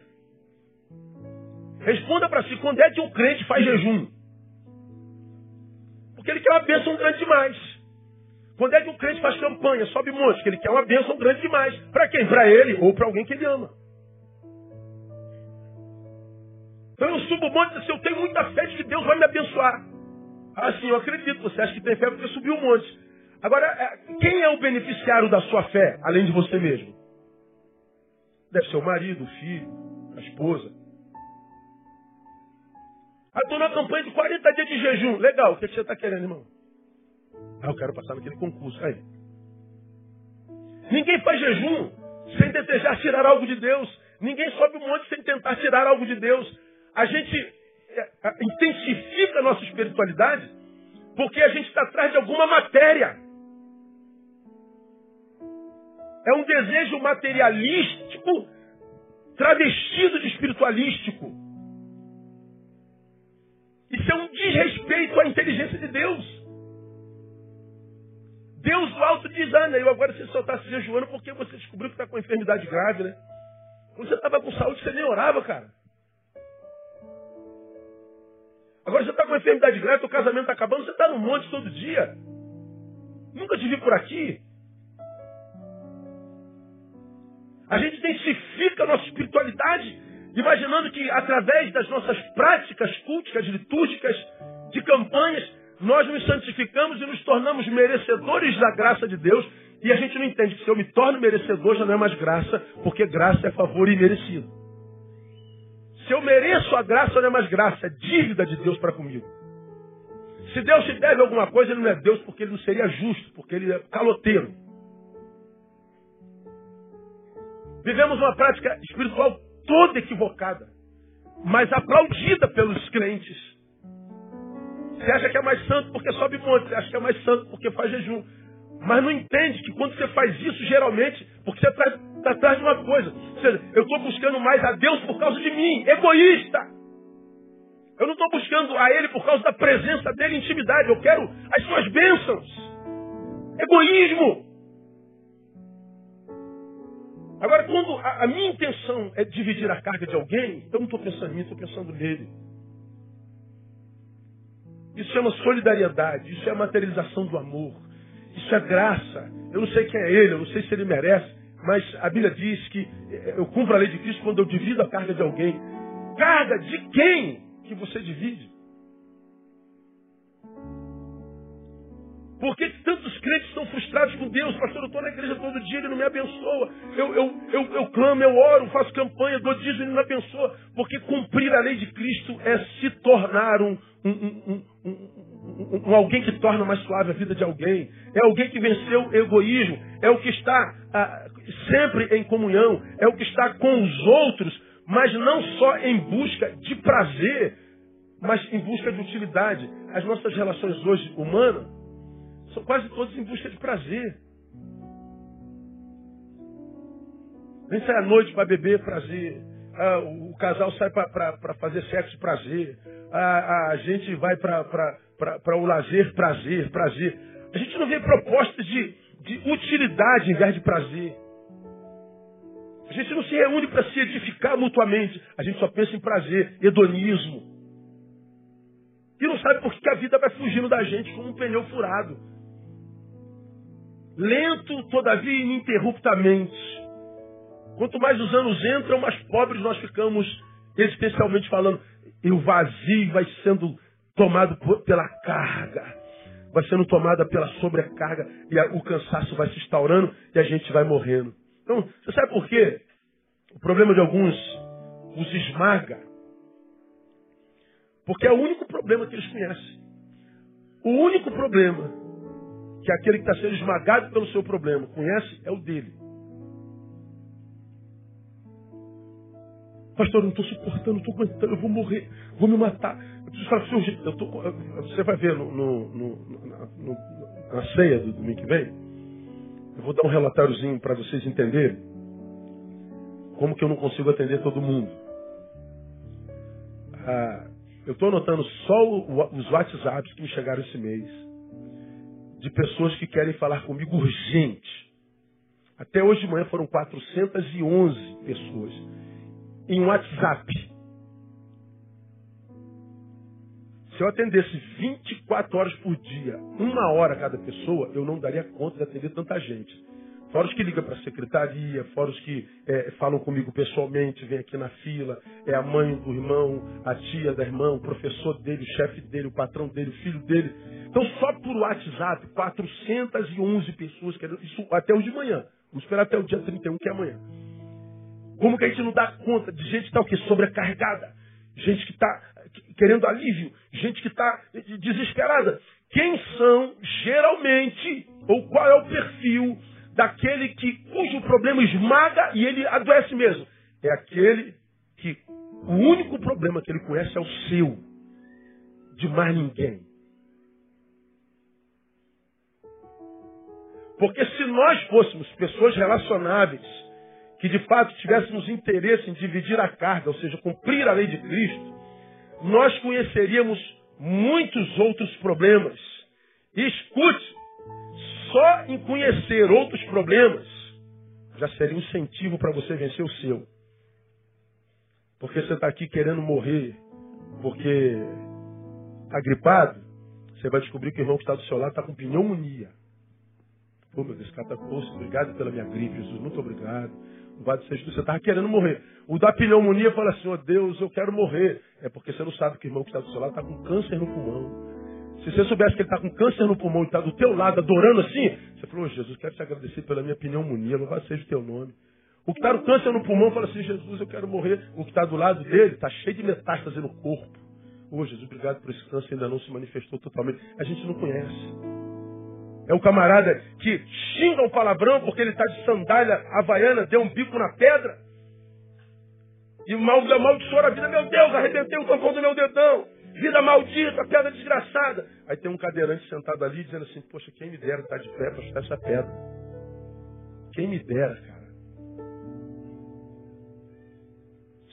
Responda para si, quando é que um crente faz jejum? Porque ele quer uma bênção grande demais. Quando é que o crente faz campanha, sobe monte, que ele quer uma bênção grande demais. Para quem? Para ele ou para alguém que ele ama. Então eu subo o monte e assim, eu tenho muita fé de que Deus vai me abençoar. Ah, sim, eu acredito. Você acha que tem fé porque subiu o monte. Agora, é, quem é o beneficiário da sua fé, além de você mesmo? Deve ser o marido, o filho, a esposa. Ah, estou na campanha de 40 dias de jejum. Legal, o que você está querendo, irmão? Ah, eu quero passar naquele concurso. Aí. Ninguém faz jejum sem desejar tirar algo de Deus. Ninguém sobe um monte sem tentar tirar algo de Deus. A gente intensifica a nossa espiritualidade porque a gente está atrás de alguma matéria. É um desejo materialístico travestido de espiritualístico. Isso é um desrespeito à inteligência de Deus. Deus do alto diz, Ana, eu agora você só está se jejuando porque você descobriu que está com enfermidade grave, né? Quando você estava com saúde, você nem orava, cara. Agora você está com enfermidade grave, o casamento está acabando, você está no monte todo dia. Nunca te vi por aqui. A gente intensifica a nossa espiritualidade imaginando que através das nossas práticas culticas, litúrgicas, de campanhas, nós nos santificamos e nos tornamos merecedores da graça de Deus. E a gente não entende que se eu me torno merecedor já não é mais graça, porque graça é favor imerecido. Se eu mereço a graça, não é mais graça, é dívida de Deus para comigo. Se Deus te deve alguma coisa, ele não é Deus porque ele não seria justo, porque ele é caloteiro. Vivemos uma prática espiritual toda equivocada, mas aplaudida pelos crentes. Você acha que é mais santo porque sobe monte, você acha que é mais santo porque faz jejum. Mas não entende que quando você faz isso, geralmente, porque você está tá atrás de uma coisa. Ou seja, eu estou buscando mais a Deus por causa de mim, egoísta. Eu não estou buscando a Ele por causa da presença dele, intimidade. Eu quero as suas bênçãos. Egoísmo. Agora, quando a, a, minha intenção é dividir a carga de alguém, eu não estou pensando em mim, estou pensando nele. Isso chama solidariedade, isso é a materialização do amor, isso é graça. Eu não sei quem é ele, eu não sei se ele merece, mas a Bíblia diz que eu cumpro a lei de Cristo quando eu divido a carga de alguém. Carga de quem que você divide? Por que tantos crentes estão frustrados com Deus? Pastor, eu estou na igreja todo dia, ele não me abençoa. Eu, eu, eu, eu clamo, eu oro, faço campanha, dou dízimo, ele não me abençoa. Porque cumprir a lei de Cristo é se tornar um, um, um, um, alguém que torna mais suave a vida de alguém. É alguém que venceu o egoísmo. É o que está ah, sempre em comunhão. É o que está com os outros, mas não só em busca de prazer, mas em busca de utilidade. As nossas relações hoje humanas são quase todos em busca de prazer. Vem sair à noite para beber prazer. Ah, o casal sai para fazer sexo prazer. Ah, a gente vai para o lazer prazer, prazer. A gente não vê propostas de, de utilidade em vez de prazer. A gente não se reúne para se edificar mutuamente. A gente só pensa em prazer, hedonismo. E não sabe por que a vida vai fugindo da gente como um pneu furado lento, todavia ininterruptamente. Quanto mais os anos entram, mais pobres nós ficamos, existencialmente falando. E o vazio vai sendo tomado pela carga, vai sendo tomada pela sobrecarga, e o cansaço vai se instaurando e a gente vai morrendo. Então, você sabe por quê? O problema de alguns os esmaga. Porque é o único problema que eles conhecem. O único problema que aquele que está sendo esmagado pelo seu problema conhece é o dele. Pastor, eu não estou suportando, estou aguentando, eu vou morrer, vou me matar. Eu preciso falar, eu tô, você vai ver no, no, no, na ceia do domingo que vem, eu vou dar um relatóriozinho para vocês entenderem como que eu não consigo atender todo mundo. Ah, eu estou anotando só os WhatsApps que me chegaram esse mês de pessoas que querem falar comigo urgente. Até hoje de manhã foram 411 pessoas em WhatsApp. Se eu atendesse 24 horas por dia, uma hora cada pessoa, eu não daria conta de atender tanta gente. Fora os que ligam para a secretaria, fora os que é, falam comigo pessoalmente, vem aqui na fila, é a mãe do irmão, a tia da irmã, o professor dele, o chefe dele, o patrão dele, o filho dele. Então, só por WhatsApp, 411 pessoas, isso até o de manhã. Vamos esperar até o dia 31, que é amanhã. Como que a gente não dá conta de gente que está quê? Sobrecarregada. Gente que está querendo alívio. Gente que está desesperada. Quem são, geralmente, ou qual é o perfil daquele que cujo problema esmaga e ele adoece mesmo. É aquele que o único problema que ele conhece é o seu, de mais ninguém. Porque se nós fôssemos pessoas relacionáveis, que de fato tivéssemos interesse em dividir a carga, ou seja, cumprir a lei de Cristo, nós conheceríamos muitos outros problemas. E escute, só em conhecer outros problemas já seria um incentivo para você vencer o seu. Porque você está aqui querendo morrer porque está gripado, você vai descobrir que o irmão que está do seu lado está com pneumonia. Pô, meu Deus, cara posto. Obrigado pela minha gripe, Jesus. Muito obrigado. Louvado seja Você estava querendo morrer. O da pneumonia fala assim, oh Deus, eu quero morrer. É porque você não sabe que o irmão que está do seu lado está com câncer no pulmão. Se você soubesse que ele está com câncer no pulmão e está do teu lado adorando assim, você falou, oh, Jesus, quero te agradecer pela minha pneumonia, louvado seja o teu nome. O que está com câncer no pulmão fala assim, Jesus, eu quero morrer. O que está do lado dele está cheio de metástase no corpo. Ô oh, Jesus, obrigado por esse câncer, ainda não se manifestou totalmente. A gente não conhece. É o camarada que xinga o palavrão porque ele está de sandália havaiana, deu um bico na pedra. E mal, amaldiçoa a vida, meu Deus, arrebentei o tampão do meu dedão. Vida maldita, pedra desgraçada. Aí tem um cadeirante sentado ali dizendo assim, poxa, quem me dera estar de pé para chutar essa pedra. Quem me dera, cara.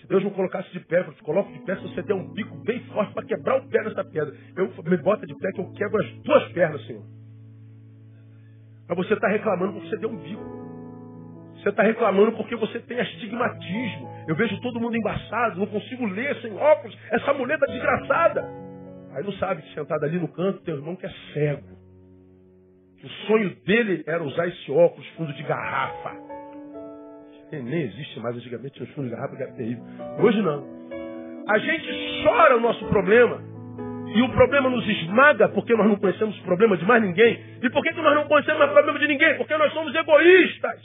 Se Deus não colocasse de pé, eu coloco de pé se você der um bico bem forte para quebrar o pé nessa pedra. Eu me bota de pé que eu quebro as duas pernas, Senhor. Mas você está reclamando porque você deu um bico. Você está reclamando porque você tem astigmatismo. Eu vejo todo mundo embaçado, não consigo ler sem óculos. Essa mulher está desgraçada. Aí não sabe que sentado ali no canto tem um irmão que é cego. O sonho dele era usar esse óculos fundo de garrafa. Nem existe mais, antigamente tinha fundo de garrafa que era terrível. Hoje não. A gente chora o nosso problema. E o problema nos esmaga porque nós não conhecemos o problema de mais ninguém. E por que, que nós não conhecemos o problema de ninguém? Porque nós somos egoístas.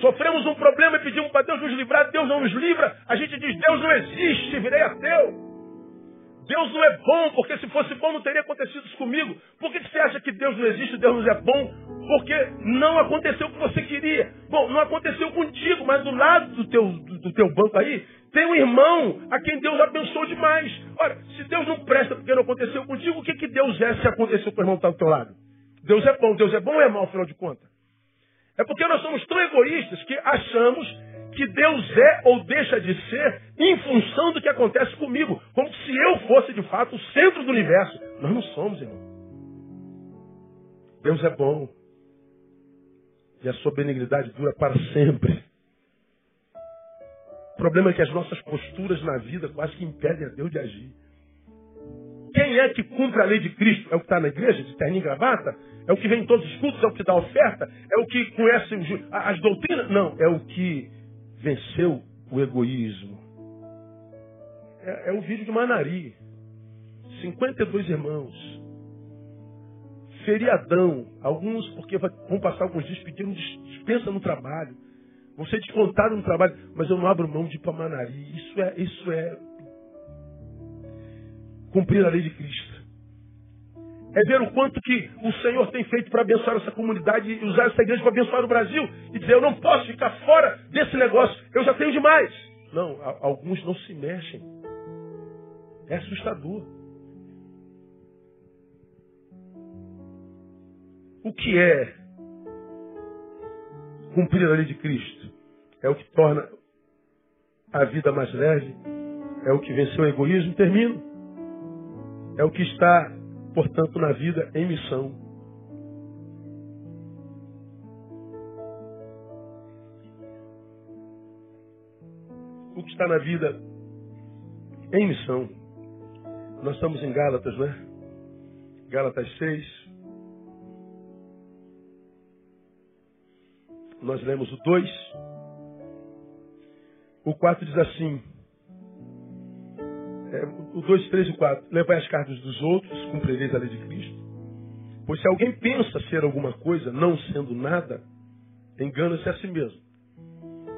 Sofremos um problema e pedimos para Deus nos livrar, Deus não nos livra. A gente diz, Deus não existe, virei ateu. Deus não é bom, porque se fosse bom não teria acontecido isso comigo. Por que você acha que Deus não existe, Deus não é bom? Porque não aconteceu o que você queria. Bom, não aconteceu contigo, mas do lado do teu, do teu banco aí, tem um irmão a quem Deus abençoou demais. Ora, se Deus não presta porque não aconteceu contigo, o que, que Deus é se aconteceu com o irmão que está do teu lado? Deus é bom, Deus é bom ou é mal, afinal de contas? É porque nós somos tão egoístas que achamos que Deus é ou deixa de ser em função do que acontece comigo. Como se eu fosse de fato o centro do universo. Nós não somos, irmão. Deus é bom. E a sua benignidade dura para sempre. O problema é que as nossas posturas na vida quase que impedem a Deus de agir. Quem é que cumpre a lei de Cristo? É o que está na igreja, de terninho e gravata? É o que vem em todos os cultos? É o que dá oferta? É o que conhece as doutrinas? Não, é o que venceu o egoísmo. É, é o vídeo de Manari. 52 irmãos. Feriadão. Alguns porque vão passar alguns dias pedindo dispensa no trabalho. Vão ser descontados no trabalho. Mas eu não abro mão de ir para Manari. Isso é, isso é cumprir a lei de Cristo. É ver o quanto que o Senhor tem feito para abençoar essa comunidade e usar essa igreja para abençoar o Brasil. E dizer, eu não posso ficar fora desse negócio, eu já tenho demais. Não, alguns não se mexem. É assustador. O que é cumprir a lei de Cristo? é o que torna a vida mais leve, é o que venceu o egoísmo. Termino. É o que está, portanto, na vida em missão. O que está na vida em missão. Nós estamos em Gálatas, né? Gálatas 6. Nós lemos o 2. O 4 diz assim: é, o 2, 3 e 4. Levai as cartas dos outros, cumprireis a lei de Cristo. Pois se alguém pensa ser alguma coisa, não sendo nada, engana-se a si mesmo.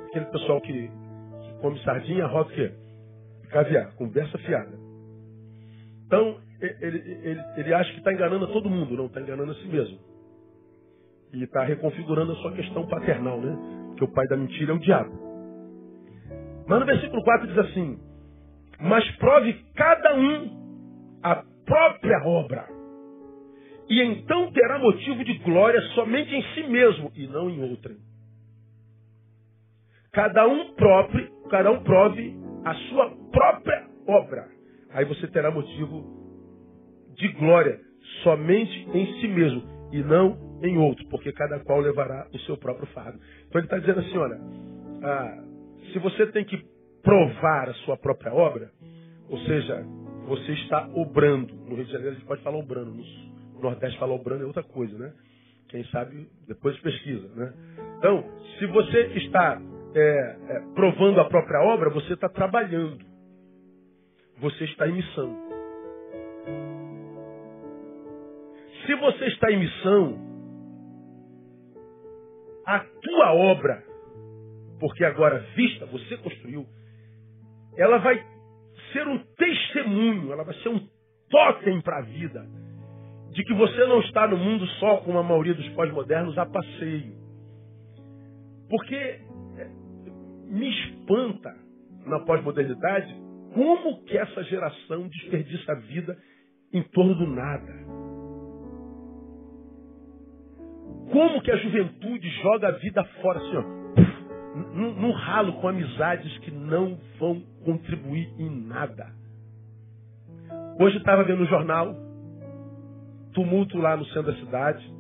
Aquele pessoal que, que come sardinha, roda o quê? Caviar, conversa fiada. Então, ele, ele, ele acha que está enganando a todo mundo, não, está enganando a si mesmo. E está reconfigurando a sua questão paternal, né? Que o pai da mentira é o diabo. Mas no versículo 4 diz assim: Mas prove cada um a própria obra. E então terá motivo de glória somente em si mesmo e não em outrem. Cada um próprio, cada um prove a sua própria obra. Aí você terá motivo de glória somente em si mesmo e não em outro, porque cada qual levará o seu próprio fardo. Então ele está dizendo assim, olha, ah, se você tem que provar a sua própria obra, ou seja, você está obrando. No Rio de Janeiro a gente pode falar obrando, no Nordeste falar obrando é outra coisa, né? Quem sabe depois pesquisa, né? Então, se você está é, é, provando a própria obra, você está trabalhando. Você está em missão. Se você está em missão, a tua obra porque agora vista, você construiu, ela vai ser um testemunho, ela vai ser um totem para a vida de que você não está no mundo só como a maioria dos pós-modernos a passeio. Porque é, me espanta na pós-modernidade como que essa geração desperdiça a vida em torno do nada. Como que a juventude joga a vida fora ó num ralo com amizades que não vão contribuir em nada. Hoje estava vendo no jornal, tumulto lá no centro da cidade,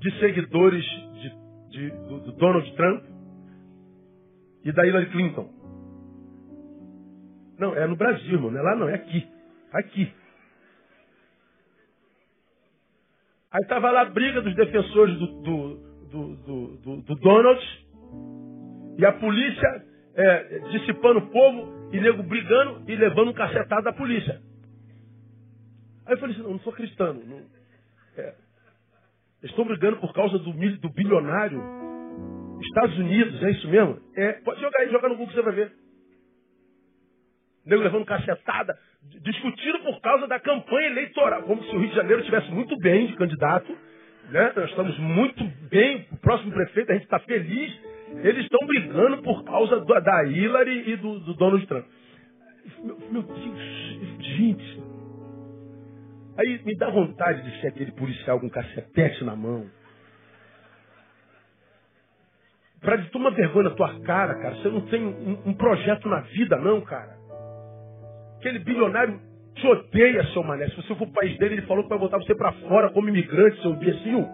de seguidores de, de, do, do Donald Trump e da Hillary Clinton. Não, é no Brasil, não é lá não, é aqui. Aqui. Aí estava lá a briga dos defensores do, do, do, do, do, do Donald e a polícia é, dissipando o povo e nego brigando e levando um cacetado da polícia. Aí eu falei assim, não, não sou cristão. Não, é, estão brigando por causa do, do bilionário Estados Unidos, é isso mesmo? É, pode jogar aí, joga no Google você vai ver. Nego levando cacetada, discutindo por causa da campanha eleitoral, como se o Rio de Janeiro estivesse muito bem de candidato né? Nós estamos muito bem, o próximo prefeito, a gente está feliz. Eles estão brigando por causa do, da Hillary e do, do Donald Trump. Meu, meu Deus, gente. Aí me dá vontade de ser aquele policial com cacetete na mão. Pra de tomar vergonha na tua cara, cara. Você não tem um, um projeto na vida, não, cara. Aquele bilionário te odeia, seu mané. Se você for para o país dele, ele falou que vai botar você para fora como imigrante, seu imbecil.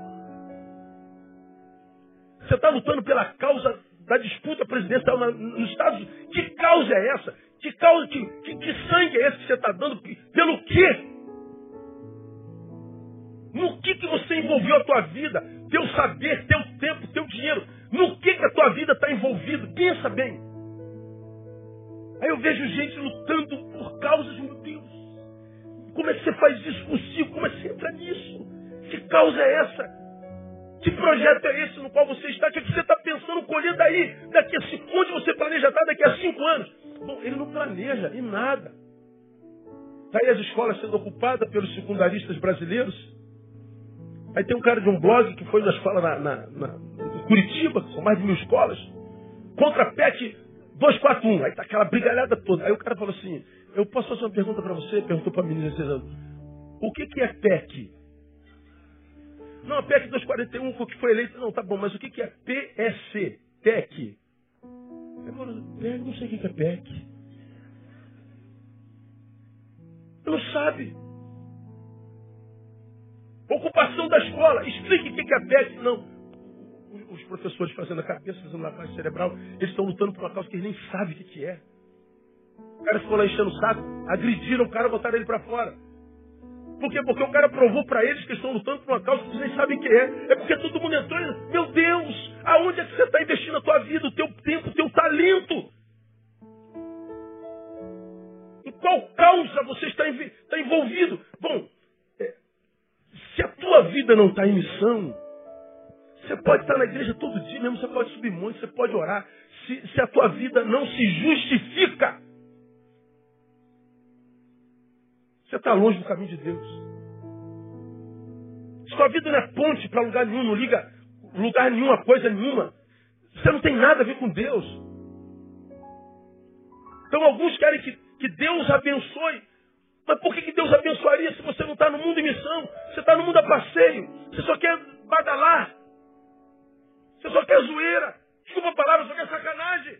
Você está lutando pela causa da disputa presidencial nos Estados Unidos. Que causa é essa? Que causa, que, que, que sangue é esse que você está dando? Pelo quê? No que, que você envolveu a tua vida? Teu saber, teu tempo, teu dinheiro. No que, que a tua vida está envolvida? Pensa bem. Aí eu vejo gente lutando por causas, meu Deus. Como é que você faz isso consigo? Como é que você entra nisso? Que causa é essa? Que projeto é esse no qual você está? O que, é que você está pensando colher daí? Daqui a cinco, onde você planeja estar daqui a cinco anos? Bom, ele não planeja em nada. Está aí as escolas sendo ocupadas pelos secundaristas brasileiros. Aí tem um cara de um blog que foi na escola na, na, na Curitiba, que são mais de mil escolas, contra a PET 241. Aí está aquela brigalhada toda. Aí o cara falou assim, eu posso fazer uma pergunta para você? Perguntou para a menina de anos. O que, que é PEC? Não, a PEC 241 foi que foi eleita. Não, tá bom, mas o que, que é PSC? PEC? Agora, PEC, não sei o que, que é PEC. Não sabe. Ocupação da escola. Explique o que, é PEC. Não. Os professores fazendo a cabeça, fazendo lavagem cerebral, eles estão lutando por uma causa que eles nem sabem o que é. O cara ficou lá enchendo o saco, agrediram o cara, botaram ele para fora. Por quê? Porque o cara provou para eles que estão lutando por uma causa que vocês sabem que é. É porque todo mundo entrou e, meu Deus, aonde é que você está investindo a tua vida, o teu tempo, o teu talento? Em qual causa você está, está envolvido? Bom, é, se a tua vida não está em missão, você pode estar na igreja todo dia mesmo, você pode subir muito, você pode orar. Se, se a tua vida não se justifica, você está longe do caminho de Deus. Se tua vida não é ponte para lugar nenhum, não liga lugar nenhum a coisa nenhuma, você não tem nada a ver com Deus. Então alguns querem que, que Deus abençoe. Mas por que, que Deus abençoaria se você não está no mundo em missão? Você está no mundo a passeio. Você só quer badalar. Você só quer zoeira. Desculpa a palavra, só quer sacanagem.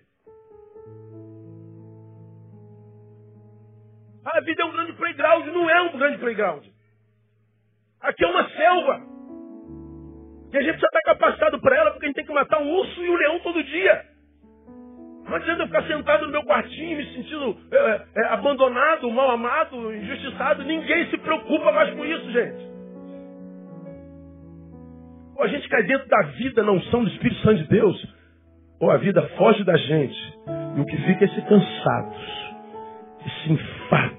A vida é um grande playground. Não é um grande playground. Aqui é uma selva. E a gente já está capacitado para ela porque a gente tem que matar um urso e um leão todo dia. Não adianta eu ficar sentado no meu quartinho me sentindo é, é, abandonado, mal amado, injustiçado. Ninguém se preocupa mais com isso, gente. Ou a gente cai dentro da vida na unção do Espírito Santo de Deus, ou a vida foge da gente. E o que fica é esse cansados, esse enfado.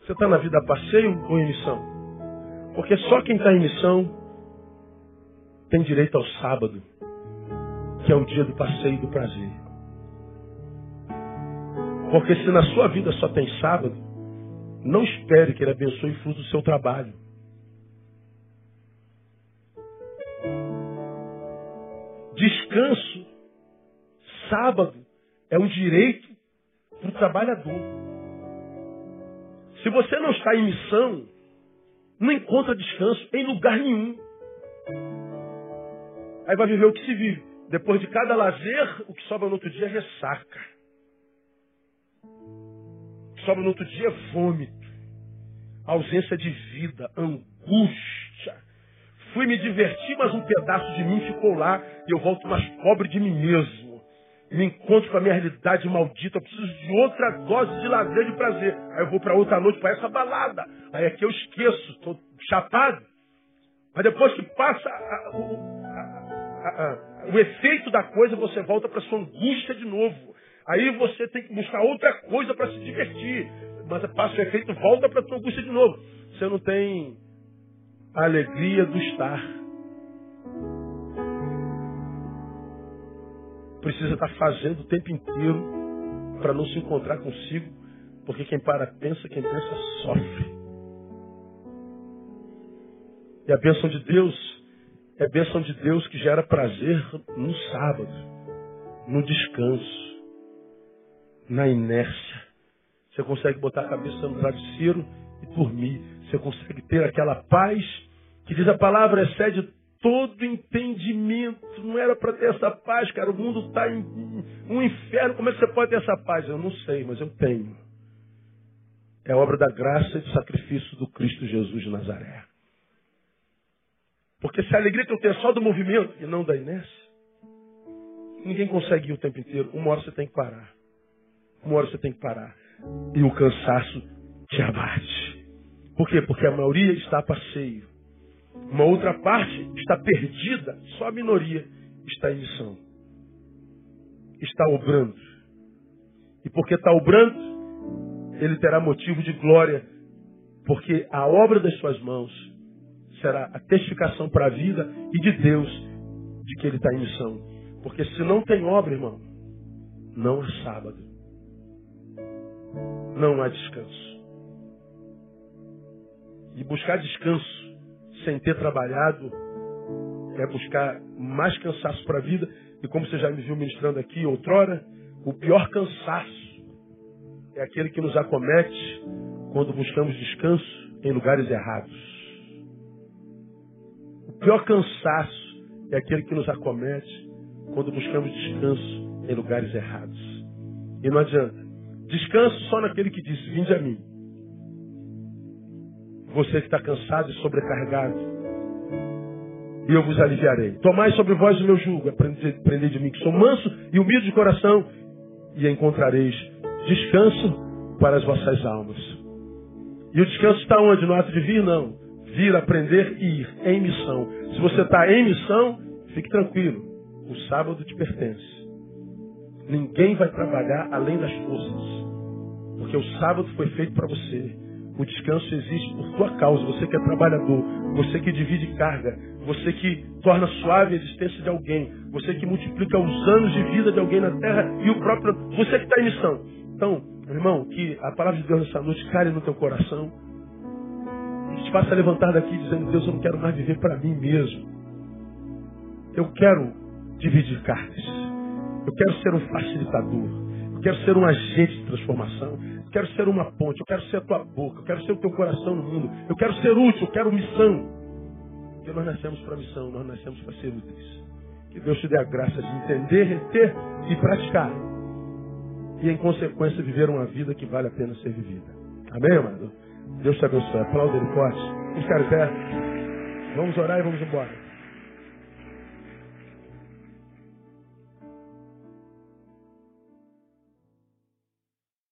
Você está na vida a passeio ou em missão? Porque só quem está em missão tem direito ao sábado, que é o dia do passeio e do prazer. Porque se na sua vida só tem sábado, não espere que ele abençoe o fruto do seu trabalho. Descanso, sábado, é um direito para o trabalhador. Se você não está em missão, não encontra descanso em lugar nenhum. Aí vai viver o que se vive. Depois de cada lazer, o que sobra no outro dia é ressaca. O que sobra no outro dia é vômito. Ausência de vida, angústia. Fui me divertir, mas um pedaço de mim ficou lá e eu volto mais pobre de mim mesmo. Me encontro com a minha realidade maldita, eu preciso de outra dose de lazer de prazer. Aí eu vou para outra noite, para essa balada. Aí aqui eu esqueço, estou chapado. Mas depois que passa a, a, a, o efeito da coisa, você volta para sua angústia de novo. Aí você tem que buscar outra coisa para se divertir. Mas passa o efeito, volta para sua angústia de novo. Você não tem a alegria do estar. Precisa estar fazendo o tempo inteiro para não se encontrar consigo, porque quem para pensa, quem pensa sofre. E a bênção de Deus é a bênção de Deus que gera prazer no sábado, no descanso, na inércia. Você consegue botar a cabeça no travesseiro e dormir. Você consegue ter aquela paz que diz a palavra excede todo entendimento. Não era para ter essa paz, cara. O mundo está em um inferno. Como é que você pode ter essa paz? Eu não sei, mas eu tenho. É obra da graça e do sacrifício do Cristo Jesus de Nazaré. Porque se a alegria que eu tenho é só do movimento e não da inércia, ninguém consegue ir o tempo inteiro. Uma hora você tem que parar. Uma hora você tem que parar. E o cansaço te abate. Por quê? Porque a maioria está a passeio. Uma outra parte está perdida, só a minoria está em missão. Está obrando. E porque está obrando, ele terá motivo de glória, porque a obra das suas mãos será a testificação para a vida e de Deus de que ele está em missão. Porque se não tem obra, irmão, não há sábado. Não há descanso. E buscar descanso sem ter trabalhado é buscar mais cansaço para a vida. E como você já me viu ministrando aqui outrora, o pior cansaço é aquele que nos acomete quando buscamos descanso em lugares errados. O pior cansaço é aquele que nos acomete quando buscamos descanso em lugares errados. E não adianta. Descanso só naquele que diz: Vinde a mim. Você que está cansado e sobrecarregado. E eu vos aliviarei. Tomai sobre vós o meu jugo. Aprendei de mim que sou manso e humilde de coração. E encontrareis descanso para as vossas almas. E o descanso está onde? No ato de vir? Não. Vir, aprender e ir. Em missão. Se você está em missão, fique tranquilo. O sábado te pertence. Ninguém vai trabalhar além das forças. Porque o sábado foi feito para você. O descanso existe por tua causa. Você que é trabalhador, você que divide carga, você que torna suave a existência de alguém, você que multiplica os anos de vida de alguém na terra e o próprio. Você que está em missão. Então, irmão, que a palavra de Deus nessa noite cale no teu coração e te faça levantar daqui dizendo: Deus, eu não quero mais viver para mim mesmo. Eu quero dividir cargas. Eu quero ser um facilitador. Quero ser um agente de transformação quero ser uma ponte, eu quero ser a tua boca, eu quero ser o teu coração no mundo, eu quero ser útil, eu quero missão. Porque nós nascemos para missão, nós nascemos para ser úteis. Que Deus te dê a graça de entender, reter e praticar. E em consequência viver uma vida que vale a pena ser vivida. Amém, amado? Deus te abençoe. Aplauda ele forte. Vamos. Vamos orar e vamos embora.